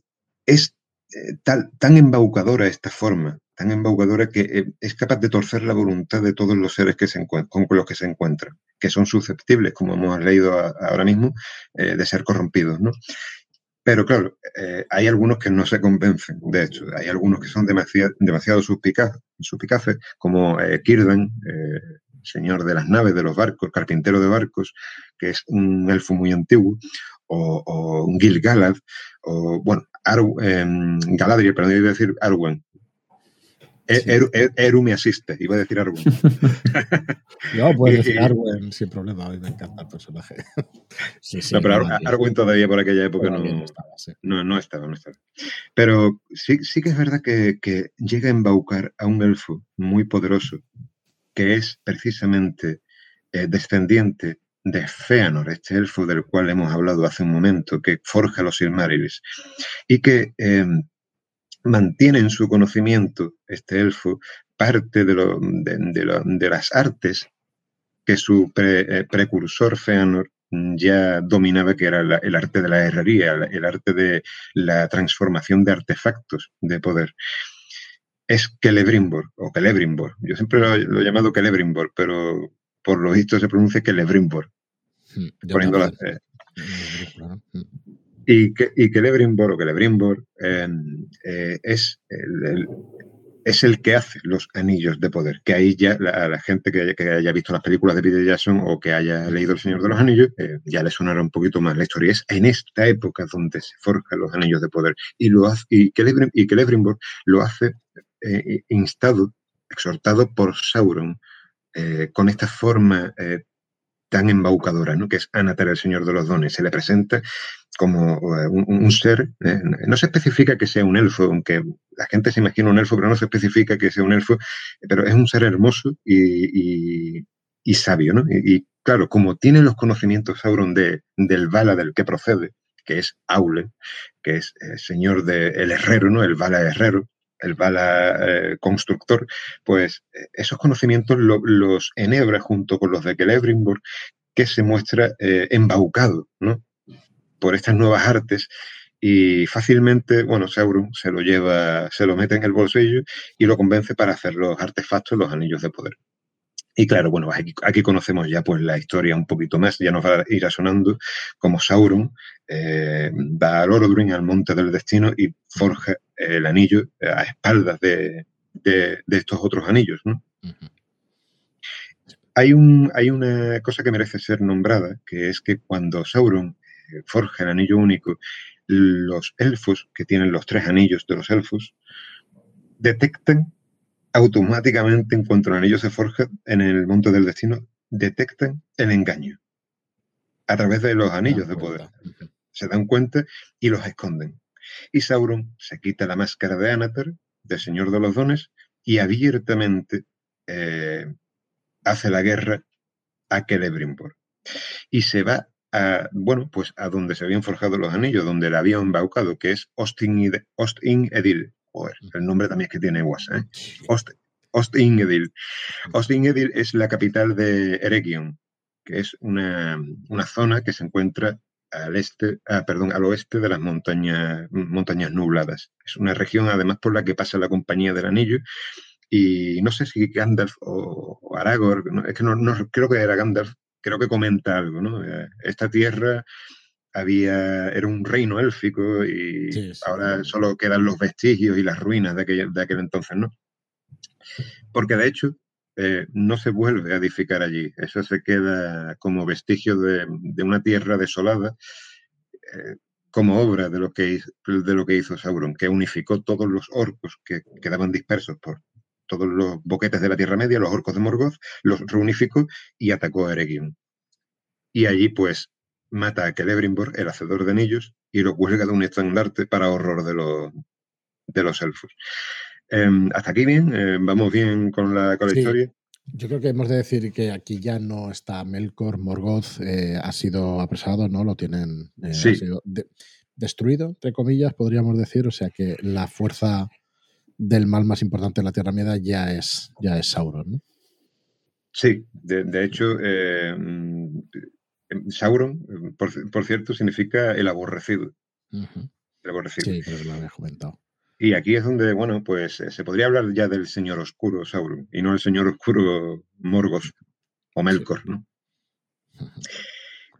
es eh, tal, tan embaucadora esta forma tan embaucadora que eh, es capaz de torcer la voluntad de todos los seres que se con los que se encuentran, que son susceptibles, como hemos leído ahora mismo, eh, de ser corrompidos, ¿no? Pero claro, hay algunos que no se convencen, de hecho, hay algunos que son demasiado, demasiado suspicaces, como Kirdan, señor de las naves, de los barcos, carpintero de barcos, que es un elfo muy antiguo, o, o Gil-galad, o, bueno, em, Galadriel, pero no iba a decir Arwen, Eru, me asiste, iba a decir Arwen. no, puedes decir Arwen sin problema, a mí me encanta el personaje. no, pero Arwen todavía por aquella época no, estaba, no, no, estaba, no estaba. Pero sí, sí que es verdad que, que, llega a embaucar a un elfo muy poderoso, que es precisamente eh, descendiente de Feanor, este elfo del cual hemos hablado hace un momento, que forja los Silmarils, y que eh, mantiene en su conocimiento, este elfo, parte de, lo, las artes que su eh, precursor Feanor ya dominaba, que era el arte de la herrería, el arte de la transformación de artefactos de poder. Es Celebrimbor, o Celebrimbor. Yo siempre lo, he llamado Celebrimbor, pero por lo visto se pronuncia Celebrimbor. Hmm, poniendo la, eh, y que, y que Lebrimbor o que Lebrimbor em, eh, es, el, es el que hace los anillos de poder. Que ahí ya la, la gente que, que, haya visto las películas de Peter Jackson o que haya leído El Señor de los Anillos, eh, ya le sonará un poquito más la historia. Es en esta época donde se forjan los anillos de poder. Y, lo hace, y, que, y que Lebrimbor lo hace eh, instado, exhortado por Sauron, con esta forma tan embaucadora, ¿no? que es Anatar, el Señor de los Dones. Se le presenta como eh, un, ser, eh, no se especifica que sea un elfo, aunque la gente se imagina un elfo, pero no se especifica que sea un elfo, pero es un ser hermoso y, sabio, ¿no? Y, claro, como tiene los conocimientos Sauron de, del Vala del que procede, que es Aule, que es el señor del herrero, ¿no? El Vala herrero, el bala eh, constructor, pues eh, esos conocimientos los enhebra junto con los de Celebrimbor, que se muestra eh, embaucado ¿no? por estas nuevas artes y fácilmente, bueno, Sauron se lo lleva, se lo mete en el bolsillo y lo convence para hacer los artefactos, los anillos de poder. Y claro, bueno, aquí, conocemos ya pues la historia un poquito más, ya nos va a ir sonando como Sauron eh, va al Orodruin, al Monte del Destino, y forja el anillo a espaldas de, estos otros anillos. hay, un, hay una cosa que merece ser nombrada, que es que cuando Sauron eh, forja el anillo único, los elfos, que tienen los tres anillos de los elfos, detectan automáticamente, en cuanto el anillo se forja en el monte del destino, detectan el engaño a través de los anillos de poder. Se dan cuenta y los esconden. Y Sauron se quita la máscara de Anatar, de Señor de los Dones, y abiertamente eh, hace la guerra a Celebrimbor. Y se va a, bueno, pues a donde se habían forjado los anillos, donde le habían embaucado, que es Ostin, Ostin El nombre también es que tiene WhatsApp. ¿eh? Ostin Edil. Ostin Edil es la capital de Eregion, que es una, zona que se encuentra al este, ah, perdón, al oeste de las montañas, montañas nubladas. Es una región además por la que pasa la compañía del anillo y no sé si Gandalf o, Aragorn, es que no, creo que era Gandalf, creo que comenta algo, ¿no? Eh, esta tierra había, era un reino élfico y ahora solo quedan los vestigios y las ruinas de aquel, de aquel entonces, ¿no? Porque de hecho eh, no se vuelve a edificar allí, eso se queda como vestigio de, una tierra desolada. Eh, como obra de lo, que, de lo que hizo Sauron, que unificó todos los orcos que quedaban dispersos por todos los boquetes de la Tierra Media, los orcos de Morgoth, los reunificó y atacó a Eregion. Y allí, pues, mata a Celebrimbor, el hacedor de anillos, y lo cuelga de un estandarte para horror de los, de los elfos. Em, hasta aquí bien, em, vamos bien con la, historia. Yo creo que hemos de decir que aquí ya no está Melkor, Morgoth eh, ha sido apresado, ¿no? Lo tienen eh, destruido, entre comillas, podríamos decir. O sea que la fuerza del mal más importante de la Tierra Media ya es, ya es Sauron, ¿no? Sí, de, hecho, eh, mm, Sauron, por, cierto, significa el aborrecido. El aborrecido. Sí, creo que lo había comentado. Y aquí es donde, bueno, pues eh, se podría hablar ya del señor oscuro Sauron y no el señor oscuro Morgoth o Melkor, ¿no?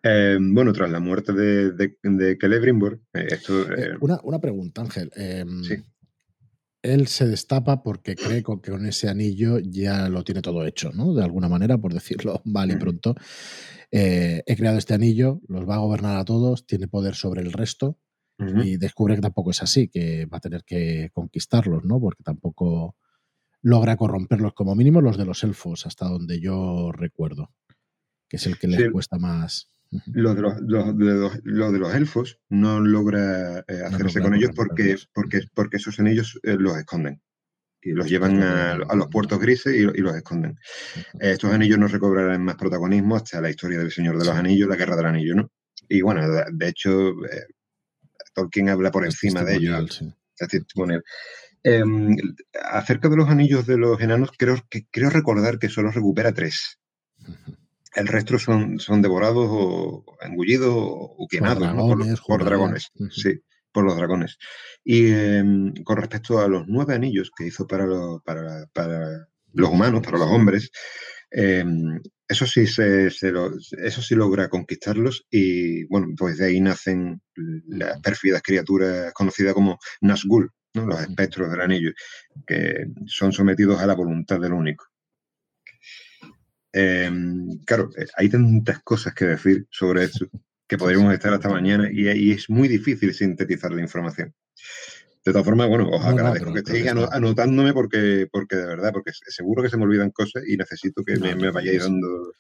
Eh, bueno, tras la muerte de, de, Celebrimbor, esto... una, una, pregunta, Ángel. Em, sí él se destapa porque cree que con ese anillo ya lo tiene todo hecho, ¿no? De alguna manera, por decirlo mal y pronto. Eh, he creado este anillo, los va a gobernar a todos, tiene poder sobre el resto y descubre que tampoco es así, que va a tener que conquistarlos, ¿no? Porque tampoco logra corromperlos, como mínimo los de los elfos, hasta donde yo recuerdo, que es el que les cuesta más. Lo de, los, de los, elfos no logra eh, hacerse con ellos porque, porque, porque esos anillos eh, los esconden. Y los llevan a, los puertos grises y, los esconden. estos anillos no recobrarán más protagonismo hasta la historia del Señor de los Anillos, la Guerra del Anillo, ¿no? Y bueno, de, hecho, eh, Tolkien habla por encima de ellos. Em, acerca de los anillos de los enanos, creo, que, creo recordar que solo recupera tres. El resto son, son devorados o engullidos o quemados por, dragones. Sí, por los dragones. Y em, con respecto a los nueve anillos que hizo para, para, los humanos, para los hombres, em, eso sí se, eso sí logra conquistarlos y bueno, pues de ahí nacen las pérfidas criaturas conocidas como Nazgûl, ¿no? los espectros del anillo, que son sometidos a la voluntad del único. Em, claro, eh, hay tantas cosas que decir sobre esto que podríamos estar hasta mañana y, es muy difícil sintetizar la información. De todas formas, bueno, os agradezco que estéis anotándome porque, porque de verdad, porque seguro que se me olvidan cosas y necesito que me, vayáis dando.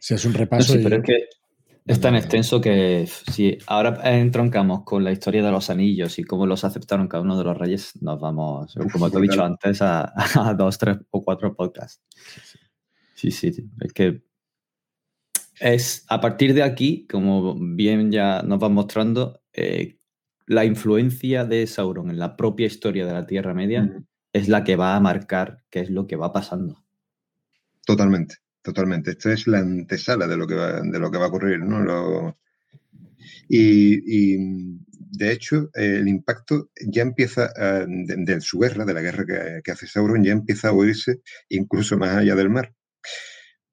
Si es un repaso. pero es que es tan extenso que si ahora entroncamos con la historia de los anillos y cómo los aceptaron cada uno de los reyes, nos vamos, como te he dicho antes, a, a, dos, tres o cuatro podcasts. Sí, sí, es que es a partir de aquí, como bien ya nos va mostrando, eh, la influencia de Sauron en la propia historia de la Tierra Media es la que va a marcar qué es lo que va pasando. Totalmente, totalmente. Esta es la antesala de lo que va, de lo que va a ocurrir, ¿no? y, de hecho, el impacto ya empieza, de, su guerra, de la guerra que, que hace Sauron, ya empieza a oírse incluso más allá del mar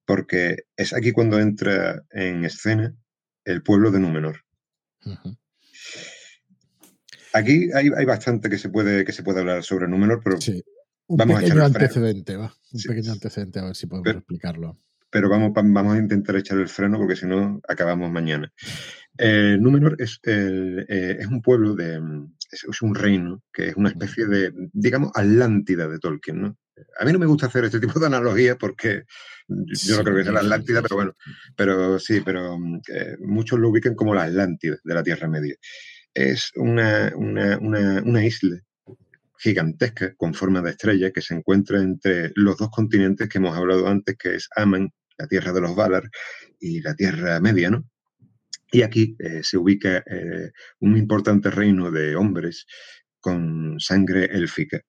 porque es aquí cuando entra en escena el pueblo de Númenor. Aquí hay, bastante que se, puede, que se puede hablar sobre Númenor, pero Un vamos pequeño a antecedente, va. Un pequeño antecedente, a ver si podemos explicarlo. Pero vamos, vamos a intentar echar el freno porque si no, acabamos mañana. Eh, Númenor es, eh, es un pueblo de. Es, un reino que es una especie de, digamos, Atlántida de Tolkien, ¿no? A mí no me gusta hacer este tipo de analogías porque yo no creo que sea la Atlántida, pero bueno, pero sí, pero eh, muchos lo ubican como la Atlántida de la Tierra Media. Es una, una, una, una isla gigantesca con forma de estrella que se encuentra entre los dos continentes que hemos hablado antes, que es Aman, la tierra de los Valar, y la Tierra Media, ¿no? Y aquí eh, se ubica eh, un importante reino de hombres con sangre élfica,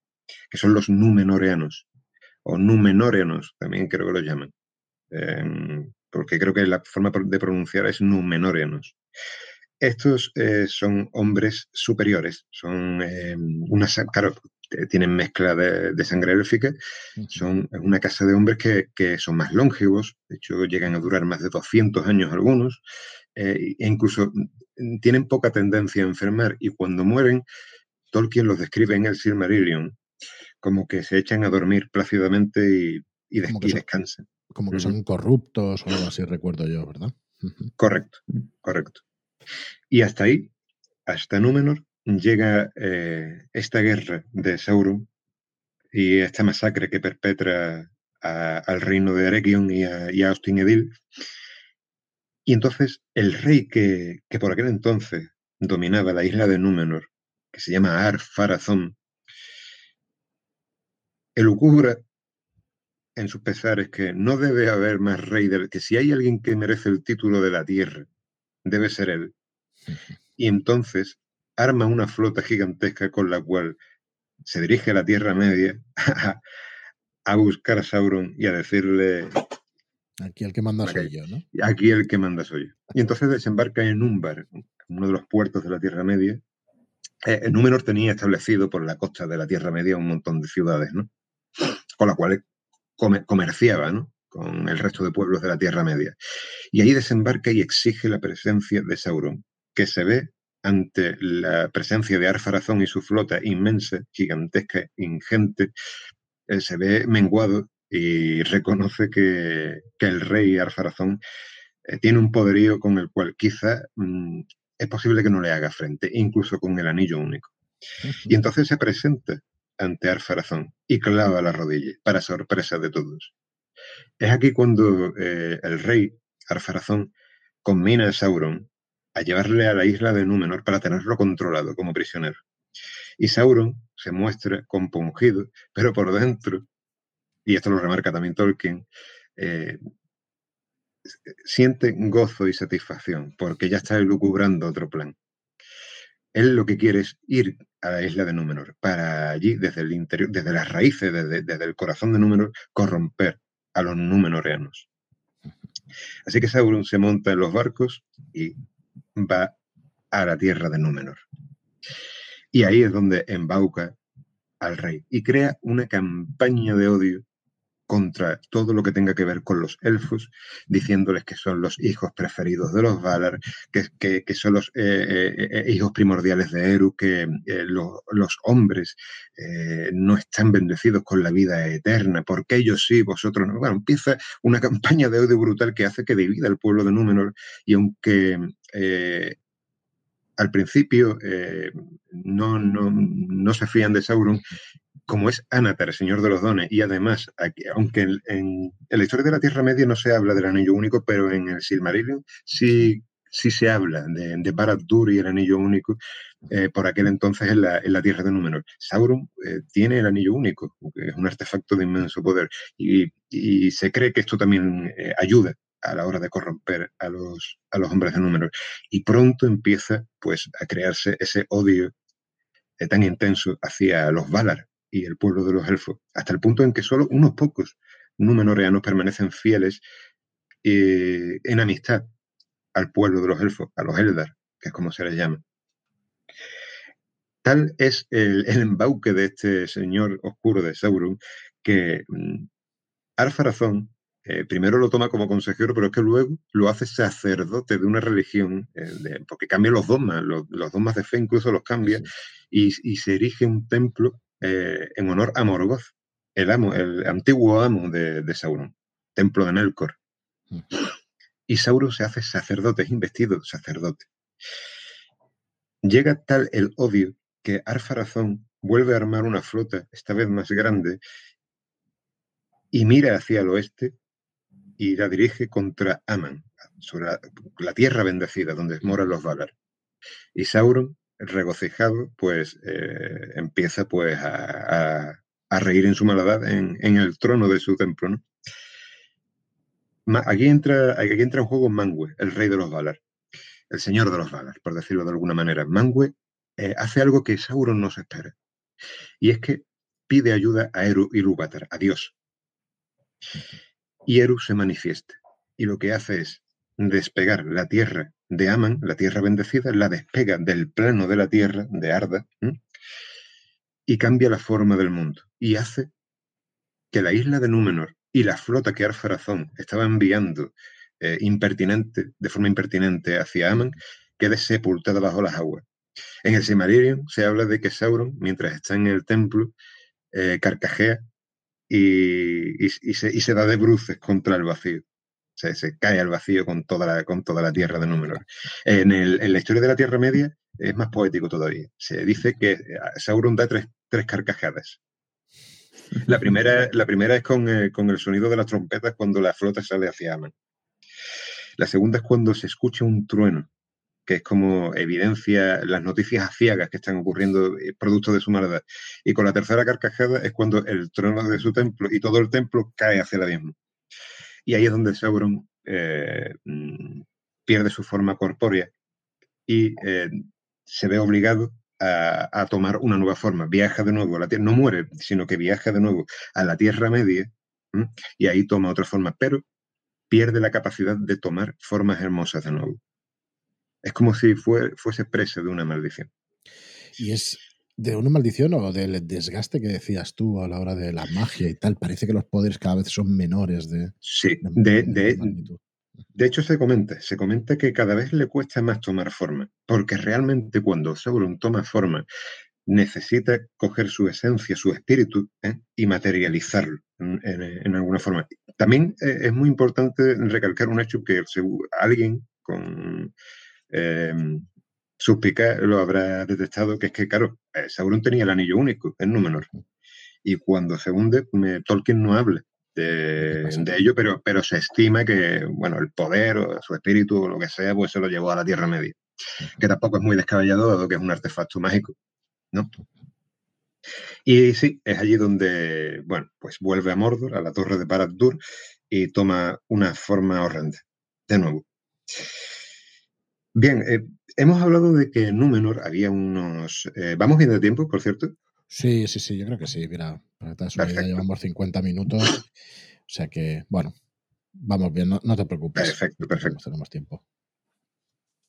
que son los Númenoreanos, o Númenóreanos, también creo que lo llaman, em, porque creo que la forma de pronunciar es Númenóreanos. Estos eh, son hombres superiores, son em, una, claro, tienen mezcla de, sangre élfica, son una casa de hombres que, son más longevos, de hecho llegan a durar más de 200 años algunos, eh, e incluso mm, tienen poca tendencia a enfermar y cuando mueren, Tolkien los describe en el Silmarillion como que se echan a dormir plácidamente y, descansan. Como que son corruptos o algo así, recuerdo yo, ¿verdad? Correcto, correcto. Y hasta ahí, hasta Númenor, llega eh, esta guerra de Sauron y esta masacre que perpetra al reino de Eregion y a, y Austin Edil. Y entonces el rey que, por aquel entonces dominaba la isla de Númenor, que se llama Ar Farazón, elucubra en sus pesares que no debe haber más rey, del, que si hay alguien que merece el título de la tierra, debe ser él. Y entonces arma una flota gigantesca con la cual se dirige a la Tierra Media a, buscar a Sauron y a decirle... Aquí el que manda soy yo, ¿no? Aquí el que manda soy yo. Y entonces desembarca en Umbar, uno de los puertos de la Tierra Media. Eh, Númenor tenía establecido por la costa de la Tierra Media un montón de ciudades, ¿no? Con las cuales comerciaba, ¿no? Con el resto de pueblos de la Tierra Media. Y ahí desembarca y exige la presencia de Sauron, que se ve ante la presencia de Arfarazón y su flota inmensa, gigantesca, ingente, eh, se ve menguado y reconoce que, el rey Arfarazón eh, tiene un poderío con el cual quizá mm, es posible que no le haga frente, incluso con el anillo único. Y entonces se presenta ante Arfarazón y clava la rodilla, para sorpresa de todos. Es aquí cuando eh, el rey Arfarazón combina a Sauron a llevarle a la isla de Númenor para tenerlo controlado como prisionero. Y Sauron se muestra compungido, pero por dentro, y esto lo remarca también Tolkien, eh, siente gozo y satisfacción porque ya está elucubrando otro plan. Él lo que quiere es ir a la isla de Númenor para allí, desde el interior, desde las raíces, desde, desde el corazón de Númenor, corromper a los númenoreanos. Así que Sauron se monta en los barcos y va a la tierra de Númenor. Y ahí es donde embauca al rey y crea una campaña de odio contra todo lo que tenga que ver con los elfos, diciéndoles que son los hijos preferidos de los Valar, que, que, son los eh, eh, eh, hijos primordiales de Eru, que los hombres no están bendecidos con la vida eterna, porque ellos sí, vosotros no. Bueno, empieza una campaña de odio brutal que hace que divida al pueblo de Númenor y aunque al principio no, no, no, se fían de Sauron, como es Anatar, Señor de los Dones, y además, aunque en, la historia de la Tierra Media no se habla del Anillo Único, pero en el Silmarillion sí, sí se habla de, de Barad-dûr y el Anillo Único, eh, por aquel entonces en la, Tierra de Númenor. Sauron eh, tiene el Anillo Único, que es un artefacto de inmenso poder, y, se cree que esto también eh, ayuda a la hora de corromper a los, a los hombres de Númenor. Y pronto empieza pues, a crearse ese odio tan intenso hacia los Valar, y el pueblo de los elfos, hasta el punto en que solo unos pocos númenoreanos permanecen fieles eh, en amistad al pueblo de los elfos, a los Eldar, que es como se les llama. Tal es el, embauque de este señor oscuro de Sauron que mm, Arfarazón eh, primero lo toma como consejero, pero es que luego lo hace sacerdote de una religión, eh, porque cambia los dogmas, los, dogmas de fe incluso los cambia, y, y, se erige un templo eh, en honor a Morgoth, el, amo, el antiguo amo de, Sauron, templo de Melkor. Y Sauron se hace sacerdote, es investido sacerdote. Llega tal el odio que Arfarazón vuelve a armar una flota, esta vez más grande, y mira hacia el oeste y la dirige contra Aman, sobre la, tierra bendecida donde moran los Valar. Y Sauron, regocijado, pues eh, empieza pues a, reír en su maldad en, el trono de su templo. Aquí, entra, aquí entra en juego Mangue, el rey de los Valar, el señor de los Valar, por decirlo de alguna manera. Mangue eh, hace algo que Sauron no se espera. Y es que pide ayuda a Eru Ilúvatar, a Dios. Y Eru se manifiesta. Y lo que hace es despegar la tierra de Aman, la tierra bendecida, la despega del plano de la tierra, de Arda, y cambia la forma del mundo. Y hace que la isla de Númenor y la flota que Arfarazón estaba enviando eh, impertinente, de forma impertinente hacia Aman, quede sepultada bajo las aguas. En el Silmarillion se habla de que Sauron, mientras está en el templo, eh, carcajea y, se, da de bruces contra el vacío. Se, cae al vacío con toda la, con toda la tierra de Númenor. En, la historia de la Tierra Media es más poético todavía. Se dice que eh, Sauron da tres, carcajadas. La primera, la primera es con, eh, con, el sonido de las trompetas cuando la flota sale hacia Aman. La segunda es cuando se escucha un trueno que es como evidencia las noticias aciagas que están ocurriendo eh, producto de su maldad. Y con la tercera carcajada es cuando el trono de su templo y todo el templo cae hacia el abismo. Y ahí es donde Sauron eh, mm, pierde su forma corpórea y eh, se ve obligado a, tomar una nueva forma. Viaja de nuevo a la Tierra, no muere, sino que viaja de nuevo a la Tierra Media y ahí toma otra forma, pero pierde la capacidad de tomar formas hermosas de nuevo. Es como si fuese presa de una maldición. ¿Y es de una maldición o del desgaste que decías tú a la hora de la magia y tal? Parece que los poderes cada vez son menores de. Sí, de, de, hecho se comenta, se comenta que cada vez le cuesta más tomar forma, porque realmente cuando Sauron toma forma, necesita coger su esencia, su espíritu ¿eh? y materializarlo en, alguna forma. También eh, es muy importante recalcar un hecho que alguien con eh, lo habrá detectado, que es que, claro, eh, Sauron tenía el anillo único en Númenor. Y cuando se hunde, Tolkien no habla de, ello, pero, pero se estima que, bueno, el poder o su espíritu o lo que sea, pues se lo llevó a la Tierra Media. Que tampoco es muy descabellado, dado que es un artefacto mágico, ¿no? Y sí, es allí donde, bueno, pues vuelve a Mordor, a la torre de Barad-dûr, y toma una forma horrenda, de nuevo. Bien, eh, hemos hablado de que en Númenor había unos... Eh, ¿Vamos bien de tiempo, por cierto? Sí, sí, sí, yo creo que sí. Mira, para que te llevamos 50 minutos. O sea que, bueno, vamos bien, no, te preocupes. Perfecto, perfecto. Tenemos tiempo.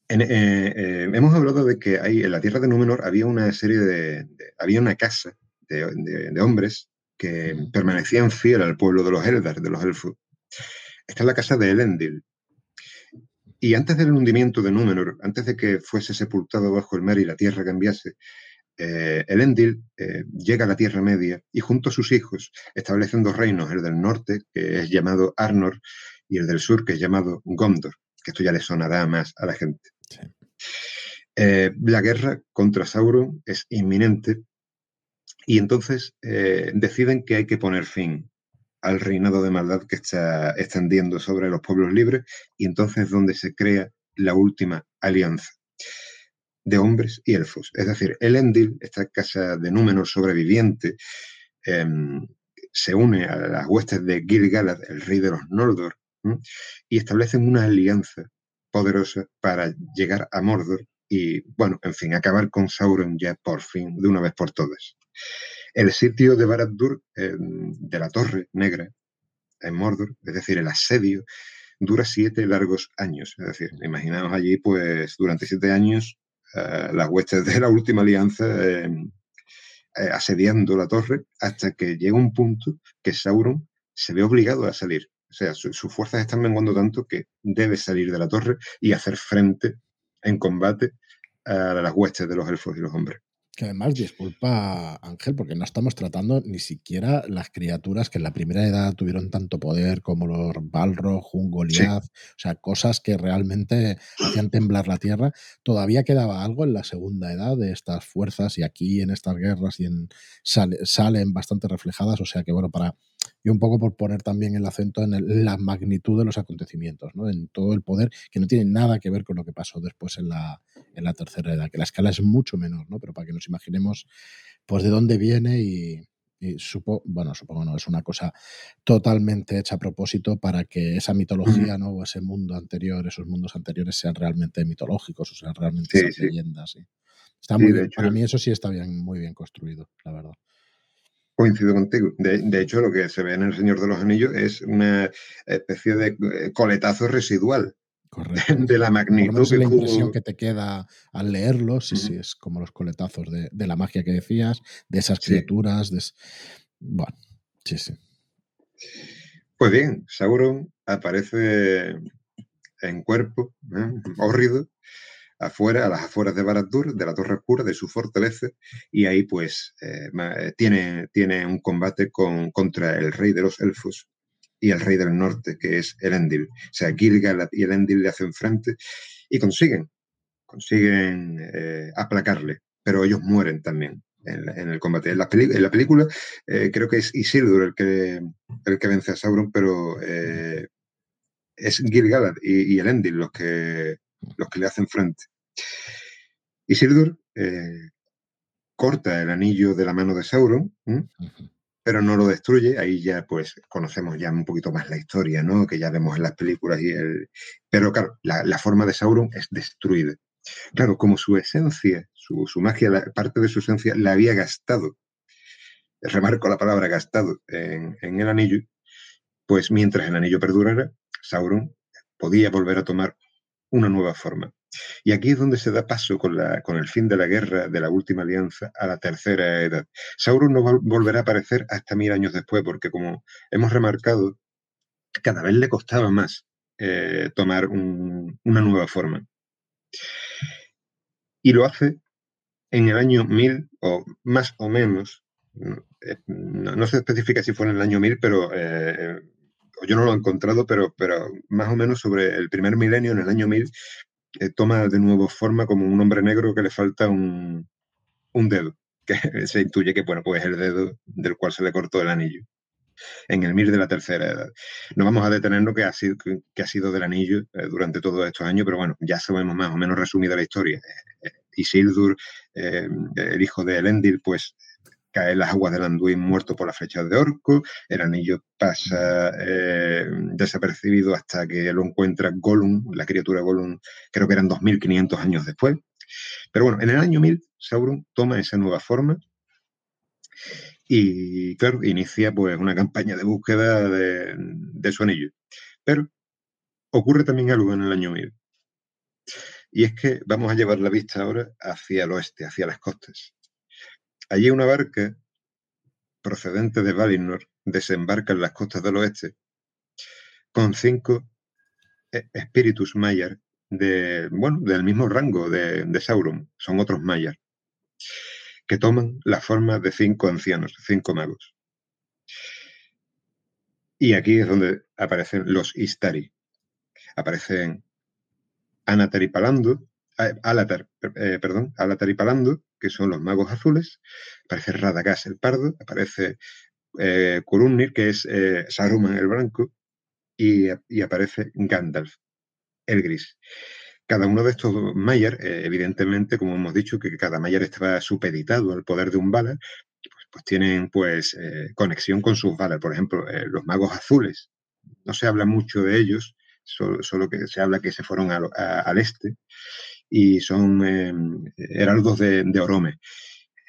Eh, hemos hablado de que hay, en la tierra de Númenor había una serie de. había una casa de, hombres que permanecían fieles al pueblo de los Eldar, de los elfos. Esta es la casa de Elendil. Y antes del hundimiento de Númenor, antes de que fuese sepultado bajo el mar y la tierra cambiase, eh, Elendil eh, llega a la Tierra Media y junto a sus hijos establecen dos reinos, el del norte, que es llamado Arnor, y el del sur, que es llamado Gondor, que esto ya le sonará más a la gente. Eh, la guerra contra Sauron es inminente y entonces deciden que hay que poner fin al reinado de maldad que está extendiendo sobre los pueblos libres y entonces es donde se crea la última alianza de hombres y elfos. Es decir, el Endil, esta casa de Númenor sobreviviente, em, se une a las huestes de Gil-galad, el rey de los Noldor, y establecen una alianza poderosa para llegar a Mordor y, bueno, en fin, acabar con Sauron ya por fin, de una vez por todas. El sitio de Barad-dûr, em, de la Torre Negra, en Mordor, es decir, el asedio, dura siete largos años. Es decir, imaginaos allí, pues, durante siete años, eh, las huestes de la última alianza eh, asediando la torre, hasta que llega un punto que Sauron se ve obligado a salir. O sea, sus fuerzas están menguando tanto que debe salir de la torre y hacer frente en combate a las huestes de los elfos y los hombres. Que además, disculpa Ángel, porque no estamos tratando ni siquiera las criaturas que en la primera edad tuvieron tanto poder como los Balrog, un Goliath, o sea, cosas que realmente hacían temblar la tierra. Todavía quedaba algo en la segunda edad de estas fuerzas y aquí en estas guerras y en salen bastante reflejadas, o sea que bueno, para y un poco por poner también el acento en la magnitud de los acontecimientos, ¿no? en todo el poder, que no tiene nada que ver con lo que pasó después en la, en la tercera edad, que la escala es mucho menor, ¿no? pero para que nos imaginemos pues de dónde viene y, supo, bueno, supongo no, es una cosa totalmente hecha a propósito para que esa mitología, ¿no? O ese mundo anterior, esos mundos anteriores sean realmente mitológicos o sean realmente leyendas. Está muy bien. para mí eso sí está bien, muy bien construido, la verdad. Coincido contigo. De, hecho, lo que se ve en El Señor de los Anillos es una especie de eh, coletazo residual. De la magnitud. la impresión que te queda al leerlo, sí, sí, es como los coletazos de, la magia que decías, de esas criaturas. De... Bueno, sí, sí. Pues bien, Sauron aparece en cuerpo, ¿eh? hórrido, afuera, a las afueras de Barad-dûr, de la Torre Oscura, de su fortaleza, y ahí pues eh, eh, tiene, tiene un combate con, contra el rey de los elfos y el rey del norte, que es Elendil. O sea, Gilgalad y Elendil le hacen frente y consiguen, consiguen eh, aplacarle, pero ellos mueren también. En, el combate. En la, película creo que es Isildur el que, el que vence a Sauron, pero es Gilgalad y, y Elendil los que, los que le hacen frente. Isildur eh, corta el anillo de la mano de Sauron, pero no lo destruye. Ahí ya pues conocemos ya un poquito más la historia, ¿no? Que ya vemos en las películas y el... Pero claro, la, forma de Sauron es destruida. Claro, como su esencia, su, magia, parte de su esencia la había gastado, remarco la palabra gastado en, en el anillo, pues mientras el anillo perdurara, Sauron podía volver a tomar una nueva forma. Y aquí es donde se da paso con, el fin de la guerra de la última alianza a la tercera edad. Sauron no volverá a aparecer hasta mil años después, porque como hemos remarcado, cada vez le costaba más eh, tomar una nueva forma. Y lo hace en el año mil o más o menos, no, se especifica si fue en el año mil, pero eh, yo no lo he encontrado, pero, pero más o menos sobre el primer milenio, en el año 1000, eh, toma de nuevo forma como un hombre negro que le falta un, dedo, que se intuye que bueno, pues es el dedo del cual se le cortó el anillo en el MIR de la tercera edad. No vamos a detenernos que ha sido, que, ha sido del anillo eh, durante todos estos años, pero bueno, ya sabemos más o menos resumida la historia. Eh, Isildur, el hijo de Elendil, pues cae en las aguas del Anduin muerto por la flecha de orco, el anillo pasa eh, desapercibido hasta que lo encuentra Gollum, la criatura Gollum, creo que eran 2500 años después. Pero bueno, en el año 1000 Sauron toma esa nueva forma y, claro, inicia pues una campaña de búsqueda de, de su anillo. Pero ocurre también algo en el año 1000. Y es que vamos a llevar la vista ahora hacia el oeste, hacia las costas. Allí una barca procedente de Valinor desembarca en las costas del oeste con cinco e-, espíritus mayar de, bueno, del mismo rango de, Sauron, son otros mayar, que toman la forma de cinco ancianos, cinco magos. Y aquí es donde aparecen los Istari. Aparecen Anatar y Palando, Alatar, eh, perdón, Alatar y Palando, que son los magos azules, aparece Radagast el pardo, aparece eh, que es eh, Saruman el blanco, y, aparece Gandalf el gris. Cada uno de estos Mayer, eh, evidentemente, como hemos dicho, que cada Mayer estaba supeditado al poder de un Valar, pues, pues tienen pues eh, conexión con sus Valar. Por ejemplo, los magos azules, no se habla mucho de ellos, solo, que se habla que se fueron al este y son eh, heraldos de, Orome.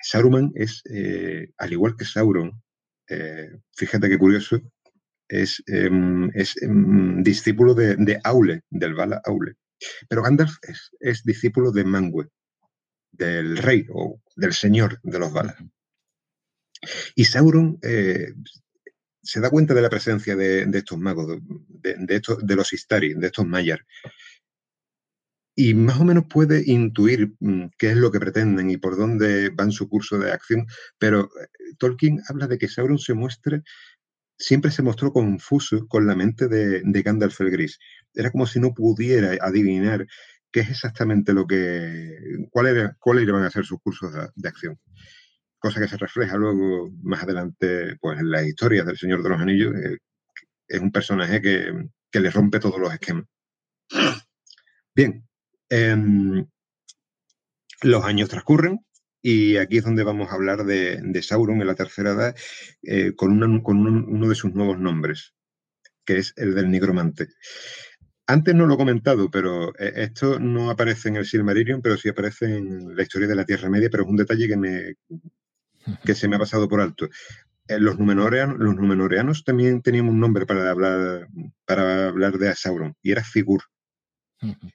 Saruman es, eh, al igual que Sauron, eh, fíjate qué curioso, es, em, es em, discípulo de, Aule, del Vala Aule. Pero Gandalf es, discípulo de Mangue, del rey o del señor de los Valar. Y Sauron se da cuenta de la presencia de, estos magos, de, estos, de los Istari, de estos Mayar, y más o menos puede intuir mm, qué es lo que pretenden y por dónde van su curso de acción, pero eh, Tolkien habla de que Sauron se muestre, siempre se mostró confuso con la mente de, Gandalf el Gris. Era como si no pudiera adivinar qué es exactamente lo que, cuál era, cuáles iban a ser sus cursos de, acción. cosa que se refleja luego más adelante pues, en las historias del Señor de los Anillos. Eh, es un personaje que, que, le rompe todos los esquemas. Bien, em, los años transcurren y aquí es donde vamos a hablar de, Sauron en la tercera edad eh, con, uno de sus nuevos nombres, que es el del nigromante. Antes no lo he comentado, pero eh, esto no aparece en el Silmarillion, pero sí aparece en la historia de la Tierra Media, pero es un detalle que, me, que se me ha pasado por alto. Eh, los numenoreanos, los también tenían un nombre para hablar, para hablar de Sauron, y era Figur.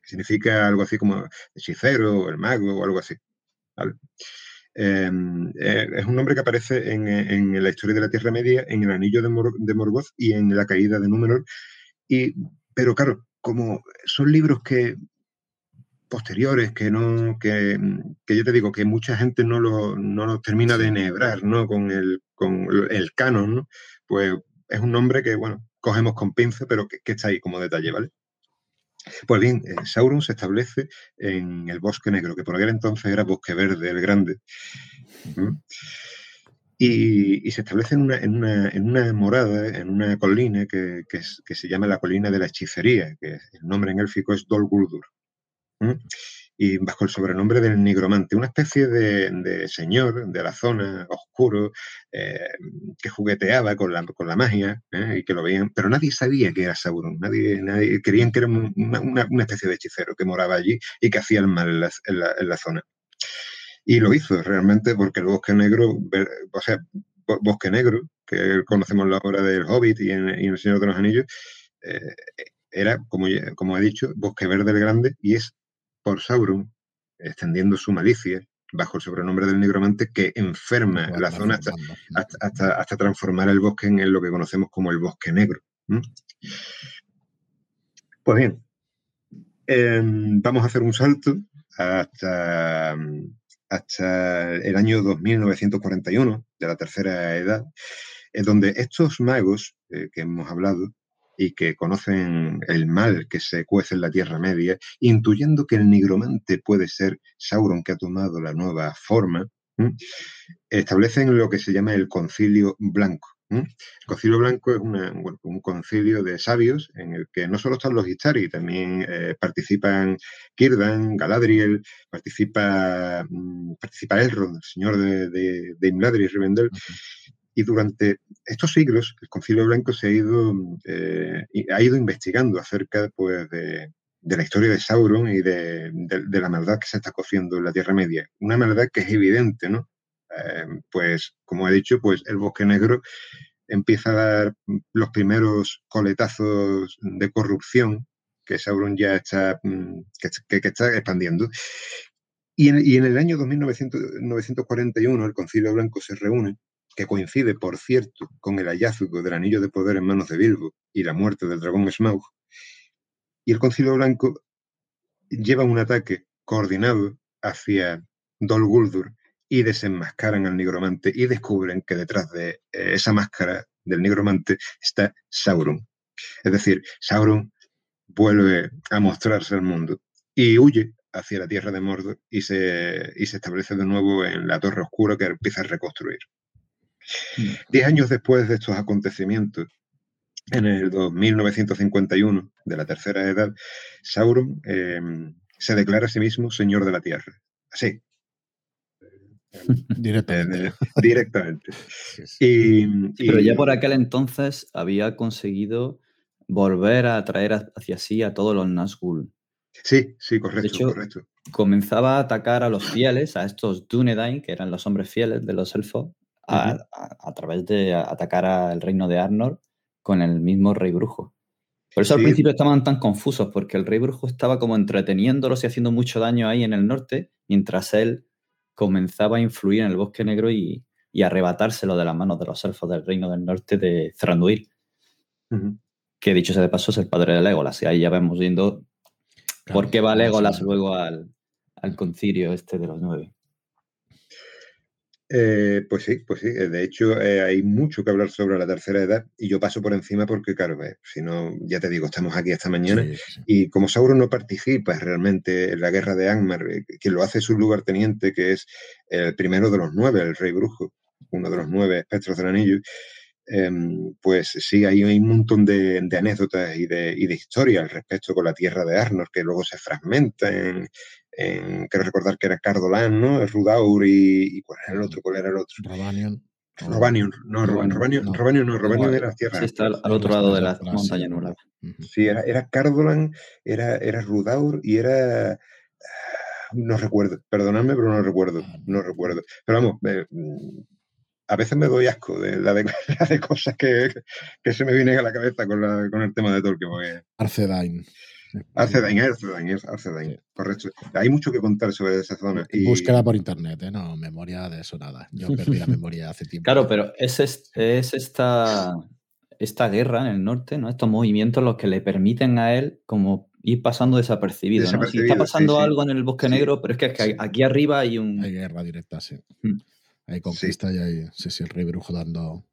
Significa algo así como hechicero, el mago o algo así. Em, eh, es un nombre que aparece en, la historia de la Tierra Media, en el Anillo de, de Morgoth y en la caída de Númenor. Y, pero claro, como son libros que posteriores que no que, que, yo te digo que mucha gente no lo, no termina de enhebrar ¿no? con el con el canon ¿no? pues es un nombre que bueno cogemos con pinza pero que, está ahí como detalle vale pues bien eh, Sauron se establece en el bosque negro que por aquel entonces era bosque verde el grande y, se establece en una, morada, en una colina que, que, se llama la colina de la hechicería, que el nombre en élfico es Dol Guldur. Y bajo el sobrenombre del nigromante, una especie de, señor de la zona oscuro eh, que jugueteaba con la, con la magia ¿eh? y que lo veían, pero nadie sabía que era Sauron, nadie, nadie creían que era una, una, especie de hechicero que moraba allí y que hacía el mal en la, en la zona. Y lo hizo realmente porque el Bosque Negro, o sea, Bosque Negro, que conocemos la obra del Hobbit y en, El Señor de los Anillos, eh, era, como, como he dicho, Bosque Verde el Grande y es por Sauron, extendiendo su malicia bajo el sobrenombre del nigromante, que enferma la zona hasta, hasta, transformar el bosque en lo que conocemos como el Bosque Negro. Pues bien, em, vamos a hacer un salto hasta hasta el año 2941 de la tercera edad, en donde estos magos eh, que hemos hablado y que conocen el mal que se cuece en la Tierra Media, intuyendo que el nigromante puede ser Sauron que ha tomado la nueva forma, establecen lo que se llama el concilio blanco. El concilio blanco es un concilio de sabios en el que no solo están los Istari, también eh, participan Kirdan, Galadriel, participa, mm, participa Elrond, el señor de, de, de Imladri y Rivendell. Y durante estos siglos, el concilio blanco se ha ido, eh, ha ido investigando acerca pues, de, de la historia de Sauron y de, de, la maldad que se está cociendo en la Tierra Media. Una maldad que es evidente, ¿no? Eh, pues, como he dicho, pues el bosque negro empieza a dar los primeros coletazos de corrupción que Sauron ya está, mm, que, está expandiendo. Y en, el año 2941 el Concilio Blanco se reúne, que coincide, por cierto, con el hallazgo del anillo de poder en manos de Bilbo y la muerte del dragón Smaug. Y el Concilio Blanco lleva un ataque coordinado hacia Dol Guldur y desenmascaran al nigromante y descubren que detrás de eh, esa máscara del nigromante está Sauron. Es decir, Sauron vuelve a mostrarse al mundo y huye hacia la tierra de Mordor y se, y se establece de nuevo en la Torre Oscura que empieza a reconstruir. Mm. Diez años después de estos acontecimientos, en el 2951 de la Tercera Edad, Sauron eh, se declara a sí mismo Señor de la Tierra. Así, Directamente. directamente. Pero ya por aquel entonces había conseguido volver a atraer hacia sí a todos los Nazgûl. Sí, sí, correcto, correcto. Comenzaba a atacar a los fieles, a estos Dunedain, que eran los hombres fieles de los elfos, a, través de atacar al reino de Arnor con el mismo rey brujo. Por eso al principio estaban tan confusos, porque el rey brujo estaba como entreteniéndolos y haciendo mucho daño ahí en el norte, mientras él comenzaba a influir en el Bosque Negro y, arrebatárselo de las manos de los elfos del Reino del Norte de Thranduil. Que dicho sea de paso es el padre de Legolas. Y ahí ya vemos viendo por qué va Legolas luego al, al concilio este de los nueve. Eh, pues sí, pues sí. Eh, de hecho, eh, hay mucho que hablar sobre la tercera edad y yo paso por encima porque, claro, si no, ya te digo, estamos aquí esta mañana y como Sauron no participa realmente en la guerra de Angmar, quien lo hace es un lugarteniente que es el primero de los nueve, el Rey Brujo, uno de los nueve espectros del anillo, em, pues sí, hay un montón de, anécdotas y de, y de historias al respecto con la tierra de Arnor, que luego se fragmenta en, quiero recordar que era Cardolan, ¿no? El Rudaur y, ¿cuál era el otro? ¿Cuál era el otro? Robanion. Robanion, no, Robanion, no, Robanion, no, Robanion era tierra. Sí, está al, otro lado de la montaña nula. Sí, era, era Cardolan, era, era Rudaur y era no recuerdo, perdonadme, pero no recuerdo, no recuerdo. Pero vamos, mm, a veces me doy asco de la de, cosas que, se me vienen a la cabeza con, el tema de Tolkien. Arcedain. Arcedain, Arcedain, Arcedain, correcto. Hay mucho que contar sobre esa zona. Y... Búsqueda por internet, ¿eh? no, memoria de eso nada. Yo perdí la memoria hace tiempo. Claro, pero es, es esta, esta guerra en el norte, ¿no? estos movimientos los que le permiten a él como ir pasando desapercibido. ¿no? Si está pasando algo en el bosque negro, pero es que, aquí arriba hay un. Hay guerra directa, sí. Mm. Hay conquista y hay, sí, sí, el rey brujo dando.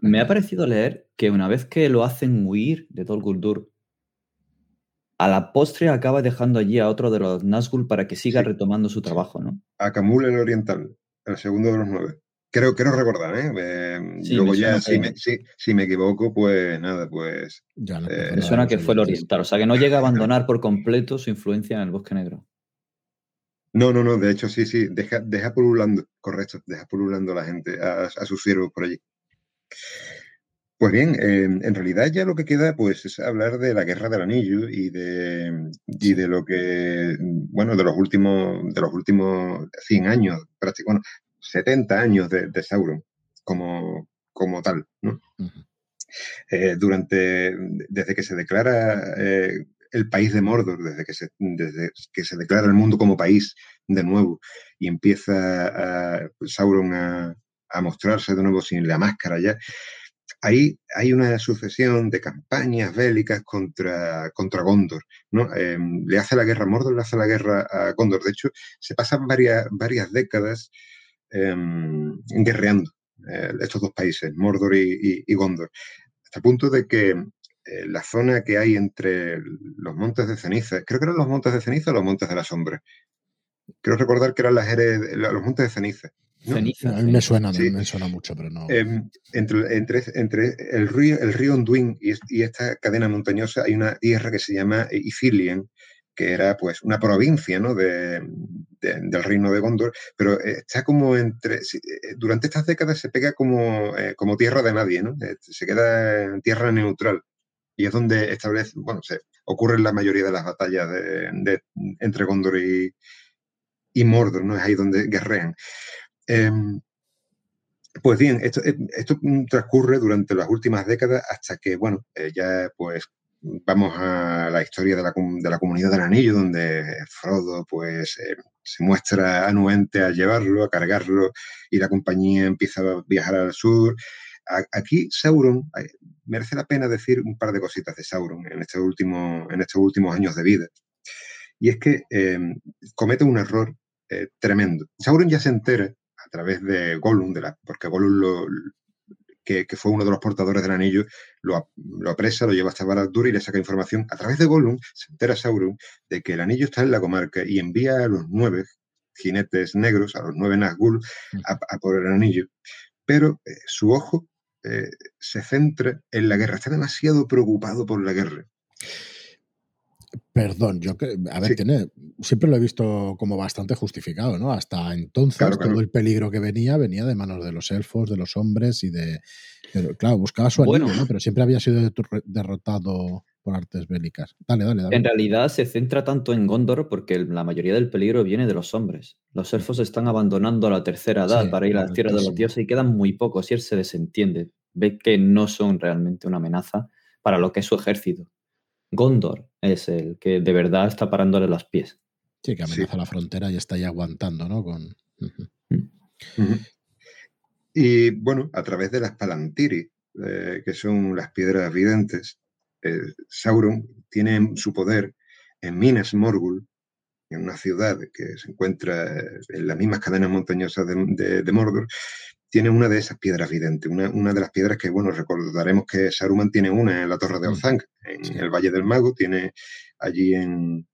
me ha parecido leer que una vez que lo hacen huir de Tol Guldur, a la postre acaba dejando allí a otro de los Nazgûl para que siga retomando su trabajo, ¿no? A Camul el Oriental, el segundo de los nueve. Creo, quiero recordar, ¿eh? eh luego ya, si me, si, me, equivoco, pues nada, pues... Ya eh, me suena que fue el oriental, o sea, que no llega a abandonar por completo su influencia en el Bosque Negro. No, no, no, de hecho sí, sí, deja, deja pululando, correcto, deja pululando a la gente, a, sus siervos por allí. Pues bien, en realidad ya lo que queda pues es hablar de la guerra del anillo y de, y de lo que, bueno, de los últimos, de los últimos 100 años, prácticamente, 70 años de, Sauron como, como tal, ¿no? Eh, durante, desde que se declara eh, el país de Mordor, desde que, se, desde que se declara el mundo como país de nuevo y empieza Sauron a, mostrarse de nuevo sin la máscara ya, ahí hay una sucesión de campañas bélicas contra, contra Gondor. ¿no? Em, le hace la guerra a Mordor, le hace la guerra a Gondor. De hecho, se pasan varias, varias décadas Em, guerreando eh, estos dos países, Mordor y, Gondor, hasta el punto de que eh, la zona que hay entre los montes de ceniza, creo que eran los montes de ceniza o los montes de la sombra. Creo recordar que eran las los montes de ceniza. Ceniza, a mí me suena, me suena mucho, pero no. Em, entre, entre, entre, el río, el río Onduin y, y, esta cadena montañosa hay una tierra que se llama Ithilien, que era pues una provincia ¿no? de, del reino de Gondor, pero eh, está como entre, eh, durante estas décadas se pega como, eh, como tierra de nadie, ¿no? se queda en tierra neutral y es donde establece, bueno, se ocurren la mayoría de las batallas de, entre Gondor y, y, Mordor, ¿no? Es ahí donde guerrean. Em, pues bien, esto, esto, transcurre durante las últimas décadas hasta que, bueno, ya pues vamos a la historia de la, comunidad del anillo, donde Frodo pues eh, se muestra anuente a llevarlo, a cargarlo, y la compañía empieza a viajar al sur. aquí Sauron, merece la pena decir un par de cositas de Sauron en, este en estos últimos años de vida. Y es que em, comete un error eh, tremendo. Sauron ya se entera a través de Gollum, de la, porque Gollum lo, que, fue uno de los portadores del anillo, lo, apresa, lo lleva hasta barad y le saca información. A través de Gollum se entera Sauron de que el anillo está en la comarca y envía a los nueve jinetes negros, a los nueve Nazgûl, mm. a, por el anillo. Pero eh, su ojo eh, se centra en la guerra, está demasiado preocupado por la guerra. Perdón, yo que, a ver, tiene, siempre lo he visto como bastante justificado, ¿no? Hasta entonces todo el peligro que venía venía de manos de los elfos, de los hombres y de... Pero, claro, buscaba su anillo, ¿no? Pero siempre había sido derrotado por artes bélicas. Dale, dale, dale. En realidad se centra tanto en Gondor porque la mayoría del peligro viene de los hombres. Los elfos están abandonando la tercera edad para ir a la tierra de los dioses y quedan muy pocos y él se desentiende. Ve que no son realmente una amenaza para lo que es su ejército. Gondor es el que de verdad está parándole los pies. Sí, que amenaza la frontera y está ahí aguantando, ¿no? Con... Y bueno, a través de las Palantiri, eh, que son las piedras videntes, eh, Sauron tiene su poder en Minas Morgul, en una ciudad que se encuentra en las mismas cadenas montañosas de Mordor, tiene una de esas piedras videntes, una, una, de las piedras que, bueno, recordaremos que Saruman tiene una en la Torre de mm. Ozang, en el Valle del Mago, tiene allí en,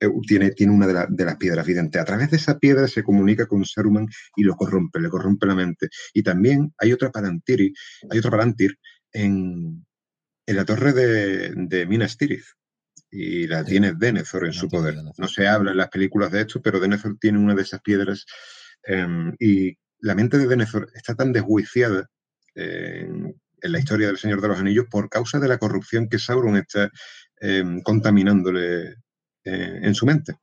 eh, tiene, tiene una de, las piedras videntes. A través de esa piedra se comunica con Saruman y lo corrompe, le corrompe la mente. Y también hay otra Palantir, hay otra Palantir en, en la torre de, de Minas Tirith. Y la tiene Denethor en su poder. No se habla en las películas de esto, pero Denethor tiene una de esas piedras. Em, y la mente de Denethor está tan desjuiciada en, la historia del Señor de los Anillos por causa de la corrupción que Sauron está em, contaminándole eh, en su mente.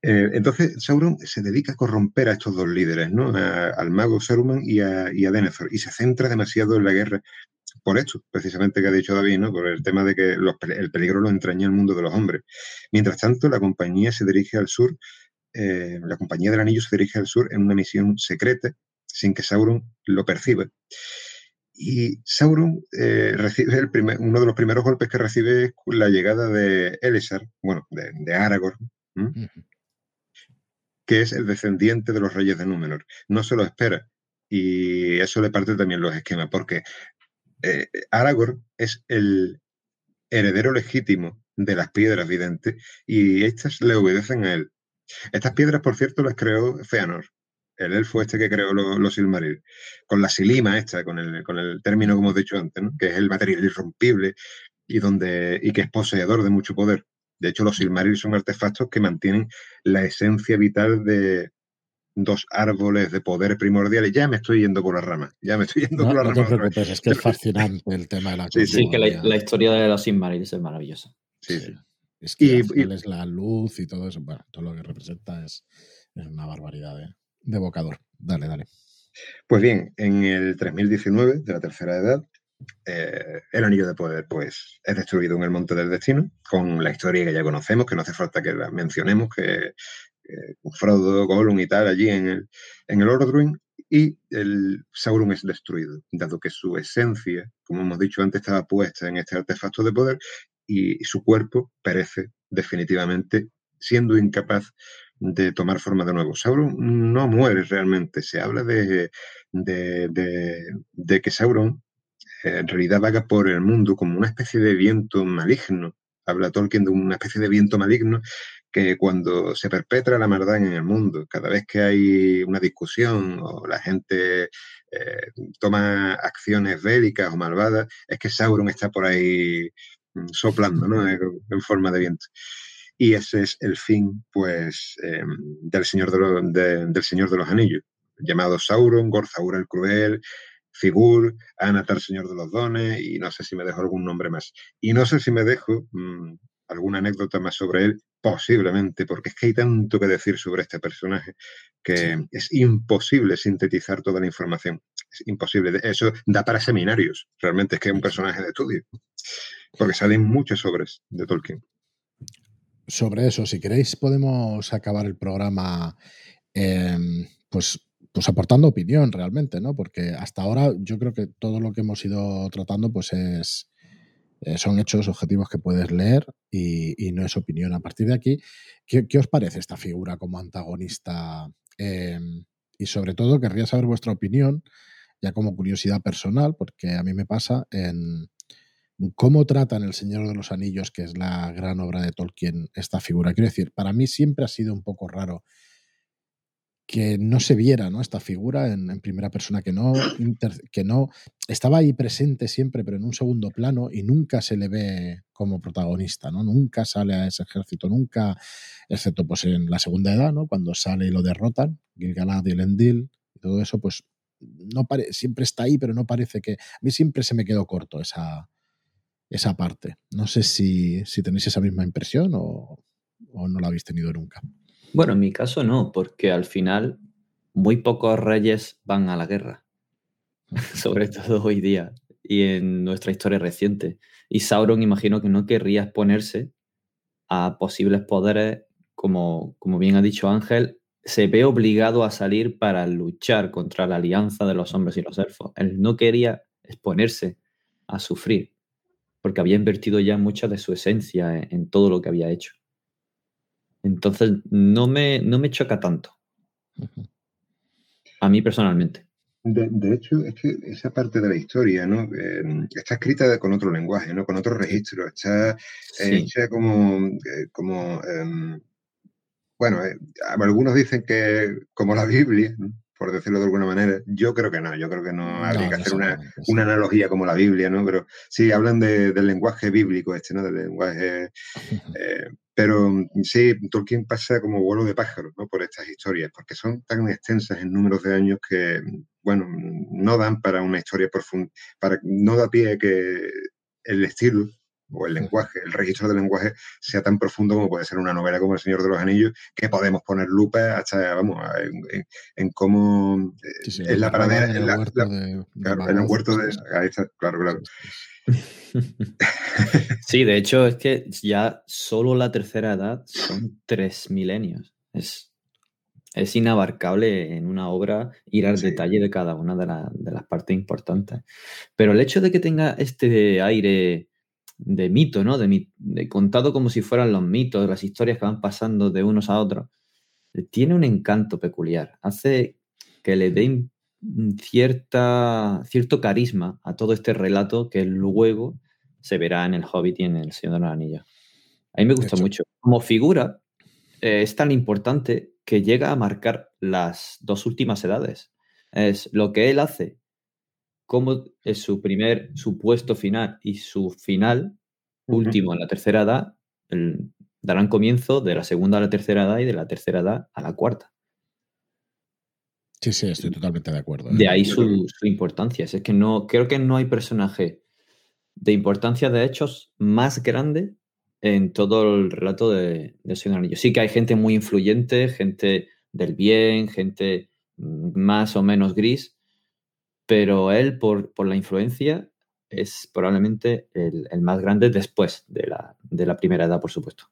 Eh, entonces, Sauron se dedica a corromper a estos dos líderes, ¿no? al mago Saruman y a, y a Denethor, y se centra demasiado en la guerra por esto, precisamente que ha dicho David, ¿no? Por el tema de que el peligro lo entraña el mundo de los hombres. Mientras tanto, la compañía se dirige al sur, eh, la compañía del anillo se dirige al sur en una misión secreta, sin que Sauron lo perciba. Y Sauron eh, recibe el primer, uno de los primeros golpes que recibe es la llegada de Elessar, bueno, de, Aragorn, que es el descendiente de los reyes de Númenor. No se lo espera. Y eso le parte también los esquemas, porque eh, Aragorn es el heredero legítimo de las piedras videntes y estas le obedecen a él. Estas piedras, por cierto, las creó Feanor, el elfo este que creó los, Silmaril, con la silima esta, con el, con el término que hemos dicho antes, que es el material irrompible y, donde, y que es poseedor de mucho poder. De hecho, los Silmaril son artefactos que mantienen la esencia vital de, dos árboles de poder primordiales. Ya me estoy yendo por la rama. Ya me estoy yendo por la no rama. No te preocupes, es que es fascinante el tema de la Sí, sí que la, historia de los Silmarils es maravillosa. Sí, sí. Es que y, es la luz y todo eso. Bueno, todo lo que representa es, una barbaridad de, de evocador. Dale, dale. Pues bien, en el 3019 de la tercera edad, eh, el anillo de poder pues es destruido en el monte del destino con la historia que ya conocemos que no hace falta que la mencionemos que eh, Frodo, Gollum y tal, allí en el, en el Ordruin, y el Sauron es destruido, dado que su esencia, como hemos dicho antes, estaba puesta en este artefacto de poder y su cuerpo perece definitivamente, siendo incapaz de tomar forma de nuevo. Sauron no muere realmente, se habla de, de, que Sauron eh, en realidad vaga por el mundo como una especie de viento maligno. Habla Tolkien de una especie de viento maligno que cuando se perpetra la maldad en el mundo, cada vez que hay una discusión o la gente eh, toma acciones bélicas o malvadas, es que Sauron está por ahí soplando, ¿no? En forma de viento. Y ese es el fin, pues, em, del, señor de del Señor de los Anillos, llamado Sauron, Gorzaur el Cruel, Figur, Anatar, Señor de los Dones, y no sé si me dejo algún nombre más. Y no sé si me dejo mm, alguna anécdota más sobre él, posiblemente, porque es que hay tanto que decir sobre este personaje que es imposible sintetizar toda la información. Es imposible. Eso da para seminarios. Realmente es que es un personaje de estudio. Porque salen muchas obras de Tolkien. Sobre eso, si queréis, podemos acabar el programa em, pues, pues aportando opinión realmente, ¿no? Porque hasta ahora yo creo que todo lo que hemos ido tratando pues es, eh, son hechos objetivos que puedes leer y, no es opinión. A partir de aquí, ¿qué, os parece esta figura como antagonista? Em, y sobre todo, querría saber vuestra opinión, ya como curiosidad personal, porque a mí me pasa en cómo tratan El Señor de los Anillos, que es la gran obra de Tolkien, esta figura. Quiero decir, para mí siempre ha sido un poco raro que no se viera ¿no? esta figura en, primera persona, que no, que no estaba ahí presente siempre, pero en un segundo plano y nunca se le ve como protagonista, ¿no? Nunca sale a ese ejército, nunca, excepto pues en la segunda edad, ¿no? Cuando sale y lo derrotan, Gilgalad y Elendil y todo eso, pues no siempre está ahí, pero no parece que... A mí siempre se me quedó corto esa, esa parte. No sé si, si tenéis esa misma impresión o, o no la habéis tenido nunca. Bueno, en mi caso no, porque al final muy pocos reyes van a la guerra, sobre todo hoy día y en nuestra historia reciente. Y Sauron imagino que no querría exponerse a posibles poderes, como, como bien ha dicho Ángel, se ve obligado a salir para luchar contra la alianza de los hombres y los elfos. Él no quería exponerse a sufrir, porque había invertido ya mucha de su esencia en todo lo que había hecho. Entonces, no me, no me choca tanto. A mí personalmente. De, hecho, es que esa parte de la historia, ¿no? Eh, está escrita con otro lenguaje, ¿no? Con otro registro. Está hecha como, eh, como em, bueno, eh, algunos dicen que como la Biblia, por decirlo de alguna manera. Yo creo que no, yo creo que no habría que hacer una, analogía como la Biblia, ¿no? Pero sí, hablan del lenguaje bíblico este, ¿no? Del lenguaje... Pero mm, sí, Tolkien pasa como vuelo de pájaro ¿no? por estas historias, porque son tan extensas en números de años que, bueno, no dan para una historia profunda, para, no da pie que el estilo o el lenguaje, el registro del lenguaje sea tan profundo como puede ser una novela como El Señor de los Anillos, que podemos poner lupa hasta, vamos, en, cómo eh, es la paradera, en, en el huerto de... Ahí está, claro, claro. Sí, de hecho es que ya solo la tercera edad son tres milenios. Es, es inabarcable en una obra ir al detalle de cada una de, las partes importantes. Pero el hecho de que tenga este aire de mito, ¿no? De, de, contado como si fueran los mitos, las historias que van pasando de unos a otros, tiene un encanto peculiar. Hace que le dé cierta, cierto carisma a todo este relato que luego se verá en El Hobbit y en El Señor de los Anillos. A mí me gusta mucho. Como figura, eh, es tan importante que llega a marcar las dos últimas edades. Es lo que él hace, como es su primer supuesto final y su final último en la tercera edad, darán comienzo de la segunda a la tercera edad y de la tercera edad a la cuarta. Sí, sí, estoy totalmente de acuerdo. ¿eh? De ahí su, importancia. Es que no, creo que no hay personaje de importancia de hechos más grande en todo el relato de, de Señor Anillo. Sí que hay gente muy influyente, gente del bien, gente más o menos gris, pero él, por, la influencia, es probablemente el, el, más grande después de la, de la primera edad, por supuesto.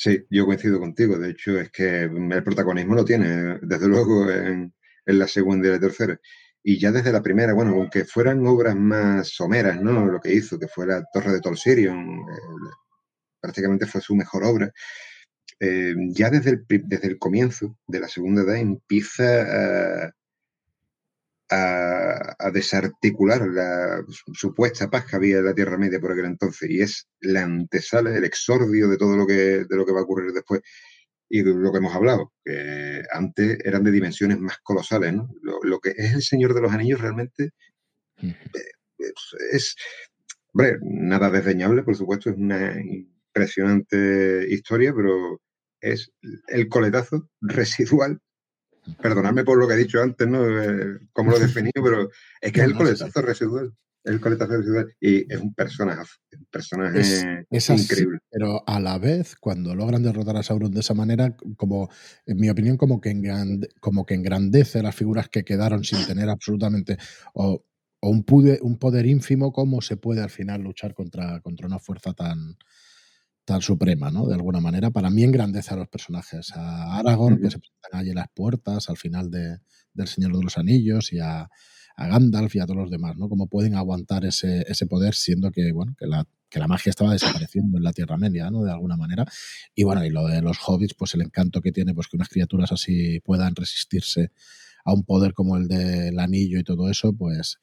Sí, yo coincido contigo. De hecho, es que el protagonismo lo tiene, desde luego, en, la segunda y la tercera. Y ya desde la primera, bueno, aunque fueran obras más someras, ¿no? Lo que hizo, que fue la Torre de Tolsirion, eh, prácticamente fue su mejor obra. Eh, ya desde el, desde el comienzo de la segunda edad empieza a, a, desarticular la supuesta paz que había en la Tierra Media por aquel entonces y es la antesala, el exordio de todo lo que, de lo que va a ocurrir después y lo que hemos hablado, que antes eran de dimensiones más colosales, ¿no? Lo, que es el Señor de los Anillos realmente eh, es, hombre, nada desdeñable, por supuesto, es una impresionante historia, pero es el coletazo residual perdonadme por lo que he dicho antes, ¿no? Cómo lo he definido, pero es que es el coletazo residual. El coletazo residual. Y es un personaje, un personaje increíble. pero a la vez, cuando logran derrotar a Sauron de esa manera, como, en mi opinión, como que, como que engrandece las figuras que quedaron sin tener absolutamente. O, un, un poder ínfimo, cómo se puede al final luchar contra, contra una fuerza tan, tan suprema, ¿no? De alguna manera. Para mí engrandece a los personajes. A Aragorn, que se presentan allí en las puertas al final de, del Señor de los Anillos, y a, Gandalf y a todos los demás, ¿no? Cómo pueden aguantar ese, ese poder siendo que, bueno, que la, que la, magia estaba desapareciendo en la Tierra Media, ¿no? De alguna manera. Y bueno, y lo de los hobbits, pues el encanto que tiene, pues que unas criaturas así puedan resistirse a un poder como el del anillo y todo eso, pues,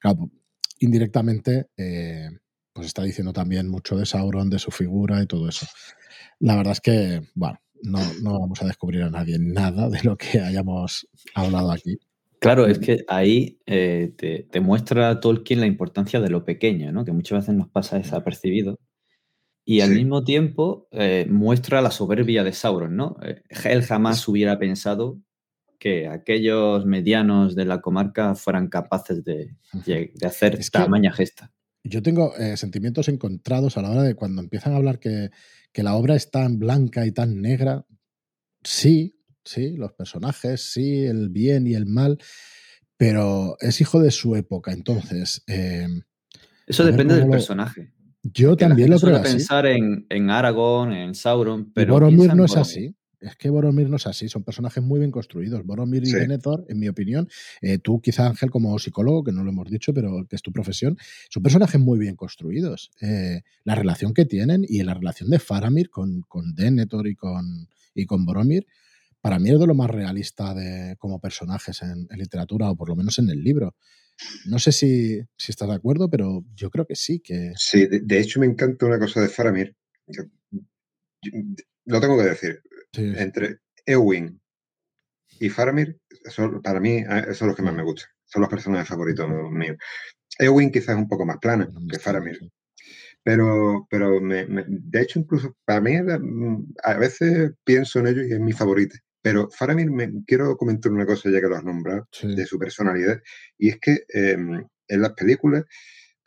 claro, indirectamente... Eh, pues está diciendo también mucho de Sauron, de su figura y todo eso. La verdad es que, bueno, no, vamos a descubrir a nadie nada de lo que hayamos hablado aquí. Claro, es que ahí eh, te, muestra Tolkien la importancia de lo pequeño, ¿no? que muchas veces nos pasa desapercibido. Y al mismo tiempo eh, muestra la soberbia de Sauron, ¿no? Eh, él jamás hubiera pensado que aquellos medianos de la comarca fueran capaces de, hacer esta tamaña gesta yo tengo eh, sentimientos encontrados a la hora de cuando empiezan a hablar que, la obra es tan blanca y tan negra. Sí, sí, los personajes, sí, el bien y el mal, pero es hijo de su época. Entonces. Em, Eso depende del personaje. Yo también lo creo. pensar en, en Aragorn, en Sauron, pero. Boromir no es así es que Boromir no es así, son personajes muy bien construidos. Boromir y Denethor, en mi opinión, eh, tú quizá Ángel como psicólogo, que no lo hemos dicho, pero que es tu profesión, son personajes muy bien construidos. Eh, la relación que tienen y la relación de Faramir con, con Denethor y con, y con Boromir, para mí es de lo más realista de, como personajes en, literatura, o por lo menos en el libro. No sé si, si, estás de acuerdo, pero yo creo que sí. Que... Sí, de, hecho me encanta una cosa de Faramir. lo tengo que decir. Entre Ewing y Faramir, para mí, eh, son los que más me gustan. Son los personajes favoritos míos. Ewing quizás es un poco más plana que Faramir. Pero, pero me, de hecho, incluso para mí, mm, a veces pienso en ello y es mi favorito. Pero Faramir, me, quiero comentar una cosa ya que lo has nombrado, de su personalidad, y es que em, en las películas,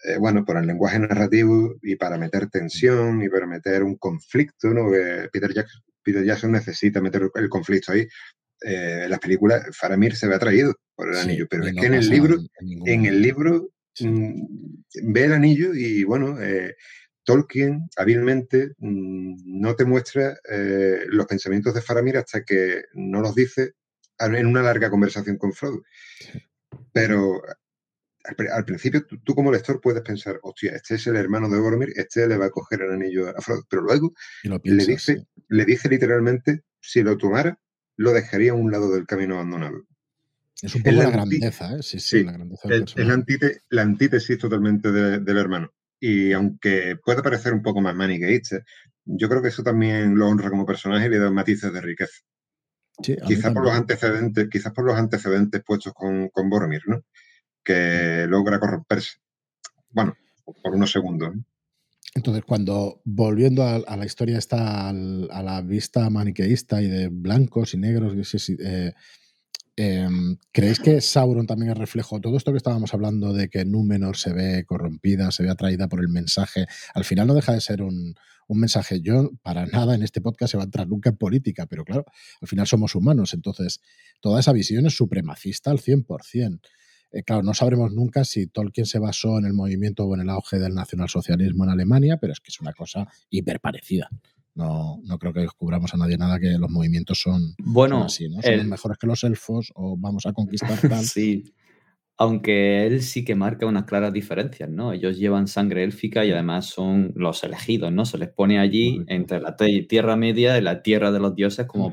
eh, bueno, por el lenguaje narrativo y para meter tensión y para meter un conflicto, ¿no? Peter, Jackson, Peter Jackson necesita meter el conflicto ahí. Eh, en las películas, Faramir se ve atraído por el anillo, pero es que en el libro, en el libro Mm, ve el anillo y bueno, eh, Tolkien hábilmente mm, no te muestra eh, los pensamientos de Faramir hasta que no los dice en una larga conversación con Frodo. Pero al, principio tú, como lector puedes pensar, hostia, este es el hermano de Boromir, este le va a coger el anillo a Frodo. Pero luego le, dice, le dice literalmente, si lo tomara, lo dejaría a un lado del camino abandonado. Es un poco la, grandeza, ¿eh? Sí, sí, la grandeza. Es la, antítesis totalmente del hermano. Y aunque pueda parecer un poco más maniqueísta, yo creo que eso también lo honra como personaje y le da matices de riqueza. quizás por los antecedentes, quizás por los antecedentes puestos con, con Boromir, ¿no? Que logra corromperse. Bueno, por unos segundos. Entonces, cuando volviendo a, la historia está a la vista maniqueísta y de blancos y negros, eh, Em, ¿Creéis que Sauron también es reflejo? Todo esto que estábamos hablando de que Númenor se ve corrompida, se ve atraída por el mensaje, al final no deja de ser un, mensaje. Yo, para nada en este podcast se va a entrar nunca en política, pero claro, al final somos humanos, entonces toda esa visión es supremacista al 100%. Eh, claro, no sabremos nunca si Tolkien se basó en el movimiento o en el auge del nacionalsocialismo en Alemania, pero es que es una cosa hiper parecida. No, no creo que descubramos a nadie nada que los movimientos son, bueno, así, ¿no? Son mejores que los elfos o vamos a conquistar tal. sí. Aunque él sí que marca unas claras diferencias, ¿no? Ellos llevan sangre élfica y además son los elegidos, ¿no? Se les pone allí entre la Tierra Media y la Tierra de los Dioses como,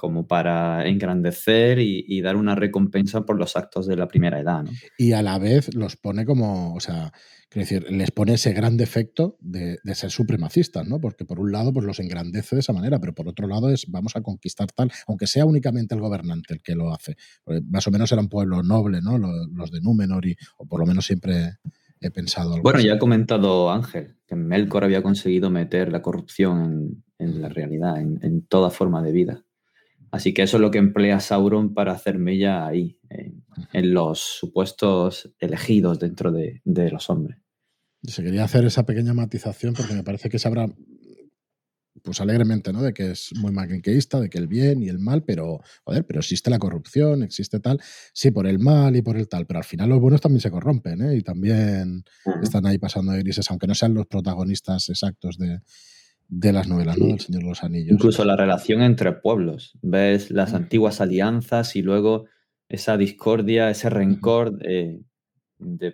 como para engrandecer y, dar una recompensa por los actos de la primera edad, ¿no? Y a la vez los pone como, o sea, Quiero decir, les pone ese gran defecto de, ser supremacistas, ¿no? Porque por un lado, pues los engrandece de esa manera, pero por otro lado es vamos a conquistar tal, aunque sea únicamente el gobernante el que lo hace. más o menos era un pueblo noble, ¿no? Los, de Númenor, y, o por lo menos siempre he pensado algo Bueno, ya ha comentado Ángel que Melkor había conseguido meter la corrupción en, la realidad, en, toda forma de vida. Así que eso es lo que emplea Sauron para hacer mella ahí, en, los supuestos elegidos dentro de, los hombres. Se quería hacer esa pequeña matización porque me parece que se habrá, pues alegremente, ¿no? De que es muy maniqueísta, de que el bien y el mal, pero, joder, pero existe la corrupción, existe tal, sí, por el mal y por el tal, pero al final los buenos también se corrompen, ¿eh? Y también están ahí pasando de grises, aunque no sean los protagonistas exactos de, las novelas, ¿no? Del Señor de los Anillos. Incluso la relación entre pueblos. Ves las antiguas alianzas y luego esa discordia, ese rencor de,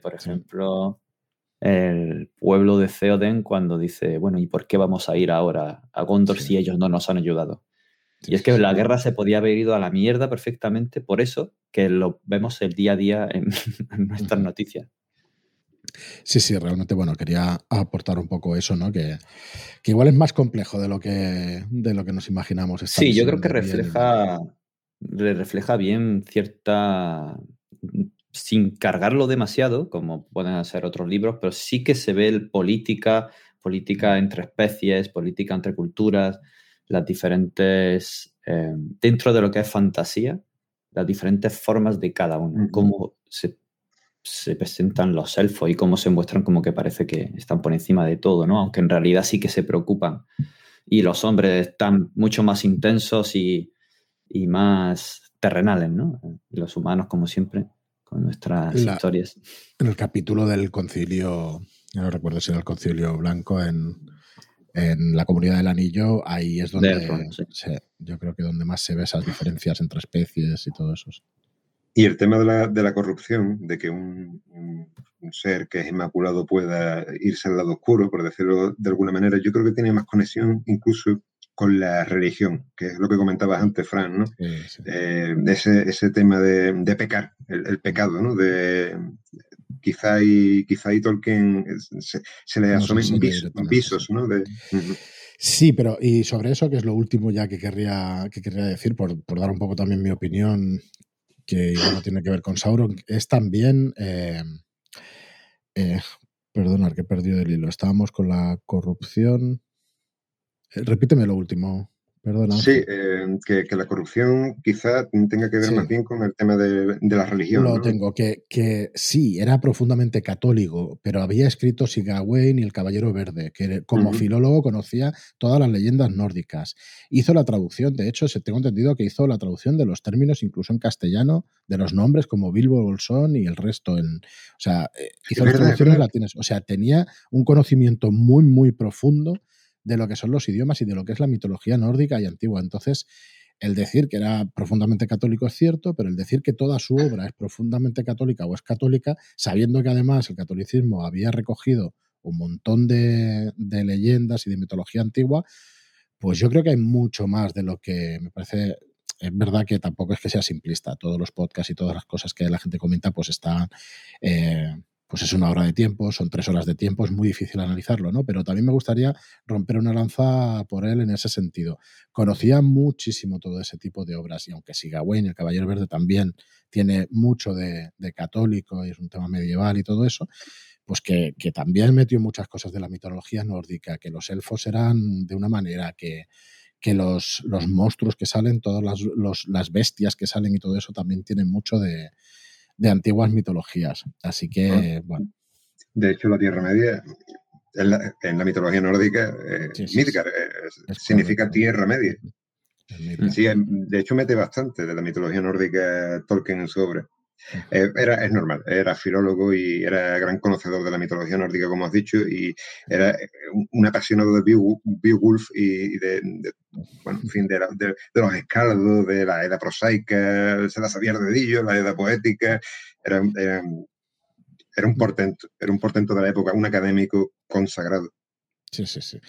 por ejemplo, el pueblo de Theoden cuando dice, bueno, ¿y por qué vamos a ir ahora a Gondor si ellos no nos han ayudado? y es que la guerra se podía haber ido a la mierda perfectamente, por eso que lo vemos el día a día en, nuestras noticias. Sí, sí, realmente, bueno, quería aportar un poco eso, ¿no? Que, igual es más complejo de lo que, de lo que nos imaginamos. Sí, yo creo que refleja, refleja bien cierta sin cargarlo demasiado, como pueden hacer otros libros, pero sí que se ve el política, política entre especies, política entre culturas, las diferentes, eh, dentro de lo que es fantasía, las diferentes formas de cada uno, cómo se, presentan los elfos y cómo se muestran como que parece que están por encima de todo, ¿no? Aunque en realidad sí que se preocupan. Y los hombres están mucho más intensos y, y más terrenales, ¿no? Los humanos, como siempre, con nuestras historias. En el capítulo del concilio, no recuerdo si era el concilio blanco en, la comunidad del anillo, ahí es donde yo creo que donde más se ve esas diferencias entre especies y todo eso. Y el tema de la, de la corrupción, de que un, un, ser que es inmaculado pueda irse al lado oscuro, por decirlo de alguna manera, yo creo que tiene más conexión incluso con la religión, que es lo que comentabas antes, Fran, ¿no? Eh, ese, ese, tema de, pecar, el, pecado, ¿no? De, quizá y, quizá y Tolkien se, le asomen visos, ¿no? Sí, pero y sobre eso, que es lo último ya que querría, que querría decir, por, dar un poco también mi opinión, que no tiene que ver con Sauron, es también... Eh, eh, perdonar que he perdido el hilo. Estábamos con la corrupción. Eh, repíteme lo último. Sí, eh, que, la corrupción quizá tenga que ver más bien con el tema de, la religión. Lo tengo, que, que, sí, era profundamente católico, pero había escrito Sigawain y el Caballero Verde, que como filólogo conocía todas las leyendas nórdicas. Hizo la traducción, de hecho, se tengo entendido que hizo la traducción de los términos, incluso en castellano, de los nombres como Bilbo Bolsón y el resto. En, o sea, eh, hizo las traducciones latinas. O sea, tenía un conocimiento muy, muy profundo de lo que son los idiomas y de lo que es la mitología nórdica y antigua. Entonces, el decir que era profundamente católico es cierto, pero el decir que toda su obra es profundamente católica o es católica, sabiendo que además el catolicismo había recogido un montón de, leyendas y de mitología antigua, pues yo creo que hay mucho más de lo que me parece es verdad que tampoco es que sea simplista. Todos los podcasts y todas las cosas que la gente comenta, pues están eh, pues es una hora de tiempo, son tres horas de tiempo, es muy difícil analizarlo, ¿no? Pero también me gustaría romper una lanza por él en ese sentido. Conocía muchísimo todo ese tipo de obras y aunque siga Wayne, el Caballero Verde también tiene mucho de, católico y es un tema medieval y todo eso, pues que, también metió muchas cosas de la mitología nórdica, que los elfos eran de una manera, que, que los, los monstruos que salen, todas las, las bestias que salen y todo eso también tienen mucho de de antiguas mitologías. Así que, bueno. De hecho, la Tierra Media, en la, mitología nórdica, eh, eh significa Tierra Media. Sí, de hecho mete bastante de la mitología nórdica Tolkien en su obra. Eh, era, es normal, era filólogo y era gran conocedor de la mitología nórdica, como has dicho, y era eh, un apasionado de Beowulf y de, bueno, en fin, de, los escaldos, de la edad prosaica, se la sabía de Dillo, la edad poética, era, era, un portento, era un portento de la época, un académico consagrado. Sí, sí, sí.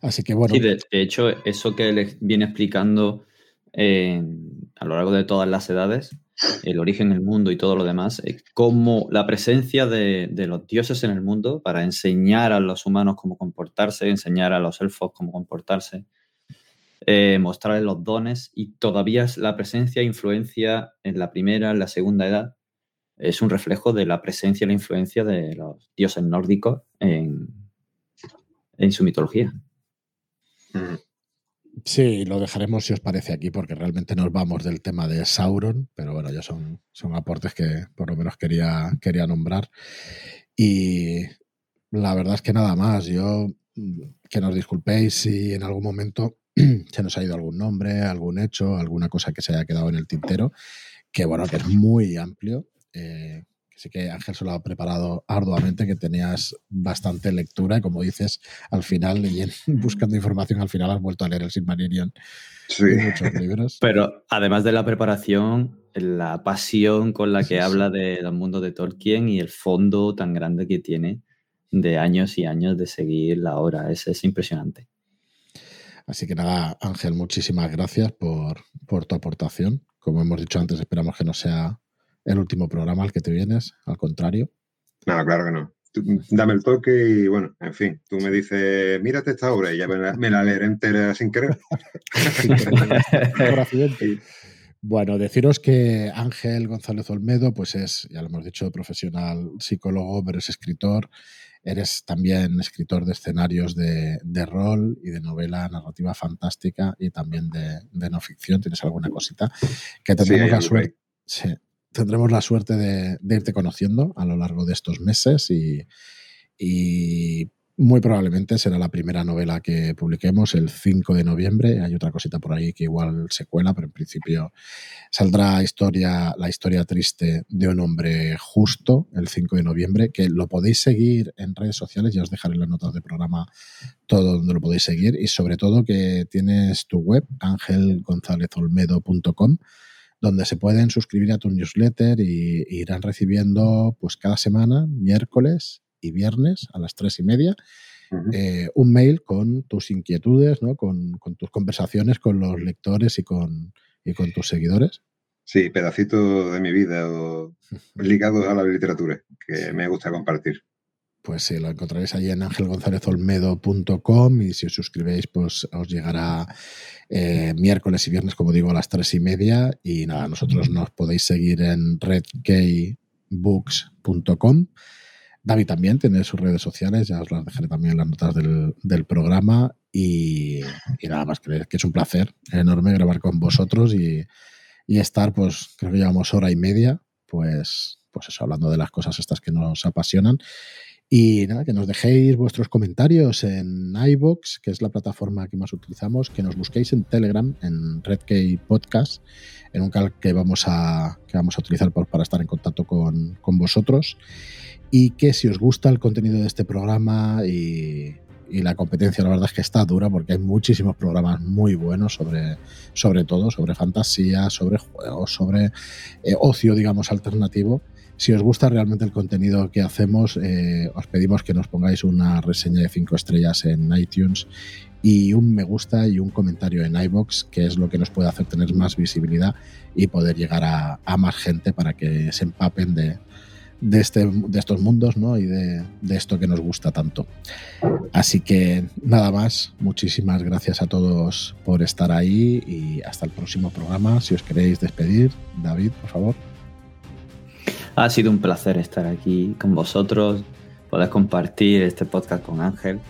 Así que bueno. Sí, de, hecho, eso que él viene explicando a lo largo de todas las edades, el origen del mundo y todo lo demás, eh, como la presencia de, los dioses en el mundo para enseñar a los humanos cómo comportarse, enseñar a los elfos cómo comportarse, eh, mostrarles los dones y todavía la presencia e influencia en la primera, en la segunda edad, es un reflejo de la presencia y la influencia de los dioses nórdicos en, su mitología. Mm. Sí, lo dejaremos si os parece aquí, porque realmente nos vamos del tema de Sauron, pero bueno, ya son, son aportes que por lo menos quería, quería nombrar. Y la verdad es que nada más, yo que nos disculpéis si en algún momento se nos ha ido algún nombre, algún hecho, alguna cosa que se haya quedado en el tintero, que bueno, que es muy amplio. Eh, Así que Ángel se lo ha preparado arduamente, que tenías bastante lectura y como dices, al final, y buscando información, al final has vuelto a leer el Silmarillion. Sí. Muchos libros. Pero además de la preparación, la pasión con la que habla del mundo de Tolkien y el fondo tan grande que tiene de años y años de seguir la obra, es, es impresionante. Así que nada, Ángel, muchísimas gracias por, por tu aportación. Como hemos dicho antes, esperamos que no sea el último programa al que te vienes, al contrario. No, claro que no. dame el toque y bueno, en fin, tú me dices, mírate esta obra y ya me la, leeré entera sin querer. Bueno, deciros que Ángel González Olmedo, pues es, ya lo hemos dicho, profesional psicólogo, pero es escritor. Eres también escritor de escenarios de, rol y de novela narrativa fantástica y también de, no ficción. ¿Tienes alguna cosita? Que tendremos la suerte. Sí, tendremos la suerte de, irte conociendo a lo largo de estos meses y, muy probablemente será la primera novela que publiquemos el 5 de noviembre. Hay otra cosita por ahí que igual se cuela, pero en principio saldrá historia, la historia triste de un hombre justo el 5 de noviembre, que lo podéis seguir en redes sociales, ya os dejaré las notas del programa todo donde lo podéis seguir y sobre todo que tienes tu web, angelgonzalezolmedo.com donde se pueden suscribir a tu newsletter y, irán recibiendo pues cada semana, miércoles y viernes a las tres y media, eh, un mail con tus inquietudes, ¿no? Con, tus conversaciones con los lectores y con, y con tus seguidores. Sí, pedacitos de mi vida o ligados a la literatura que me gusta compartir. Pues sí, lo encontraréis allí en angelgonzalezolmedo.com y si os suscribéis, pues os llegará eh, miércoles y viernes, como digo, a las tres y media. Y nada, nosotros nos podéis seguir en redkeybooks.com. David también tiene sus redes sociales, ya os las dejaré también en las notas del, programa. Y, nada más, que, que, es un placer enorme grabar con vosotros y, y estar, pues creo que llevamos hora y media, pues, pues eso, hablando de las cosas estas que nos apasionan. Y nada, que nos dejéis vuestros comentarios en iBox, que es la plataforma que más utilizamos, que nos busquéis en Telegram, en RedKey Podcast, en un canal que vamos a, que vamos a utilizar para estar en contacto con, con vosotros. Y que si os gusta el contenido de este programa y, y la competencia la verdad es que está dura porque hay muchísimos programas muy buenos sobre, sobre todo, sobre fantasía, sobre juegos, sobre eh, ocio, digamos, alternativo. Si os gusta realmente el contenido que hacemos, eh, os pedimos que nos pongáis una reseña de 5 estrellas en iTunes y un me gusta y un comentario en iBox, que es lo que nos puede hacer tener más visibilidad y poder llegar a, a más gente para que se empapen de, de, este, de estos mundos ¿no? y de, esto que nos gusta tanto. Así que nada más, muchísimas gracias a todos por estar ahí y hasta el próximo programa. Si os queréis despedir, David, por favor. Ha sido un placer estar aquí con vosotros, poder compartir este podcast con Ángel,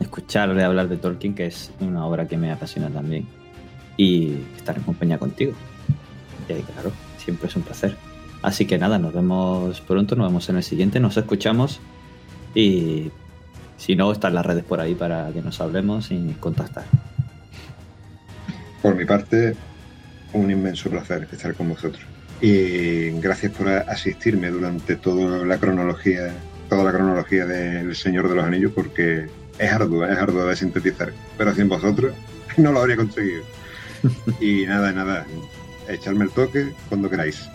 escucharle hablar de Tolkien, que es una obra que me apasiona también, y estar en compañía contigo. Y claro, siempre es un placer. Así que nada, nos vemos pronto, nos vemos en el siguiente, nos escuchamos y si no, están las redes por ahí para que nos hablemos y contactar. Por mi parte, un inmenso placer estar con vosotros. Y gracias por asistirme durante toda la cronología, toda la cronología del Señor de los Anillos, porque es arduo, es arduo de sintetizar. Pero sin vosotros no lo habría conseguido. Y nada, nada, echarme el toque cuando queráis.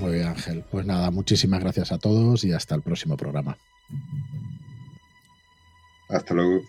Muy bien, Ángel. Pues nada, muchísimas gracias a todos y hasta el próximo programa. Hasta luego.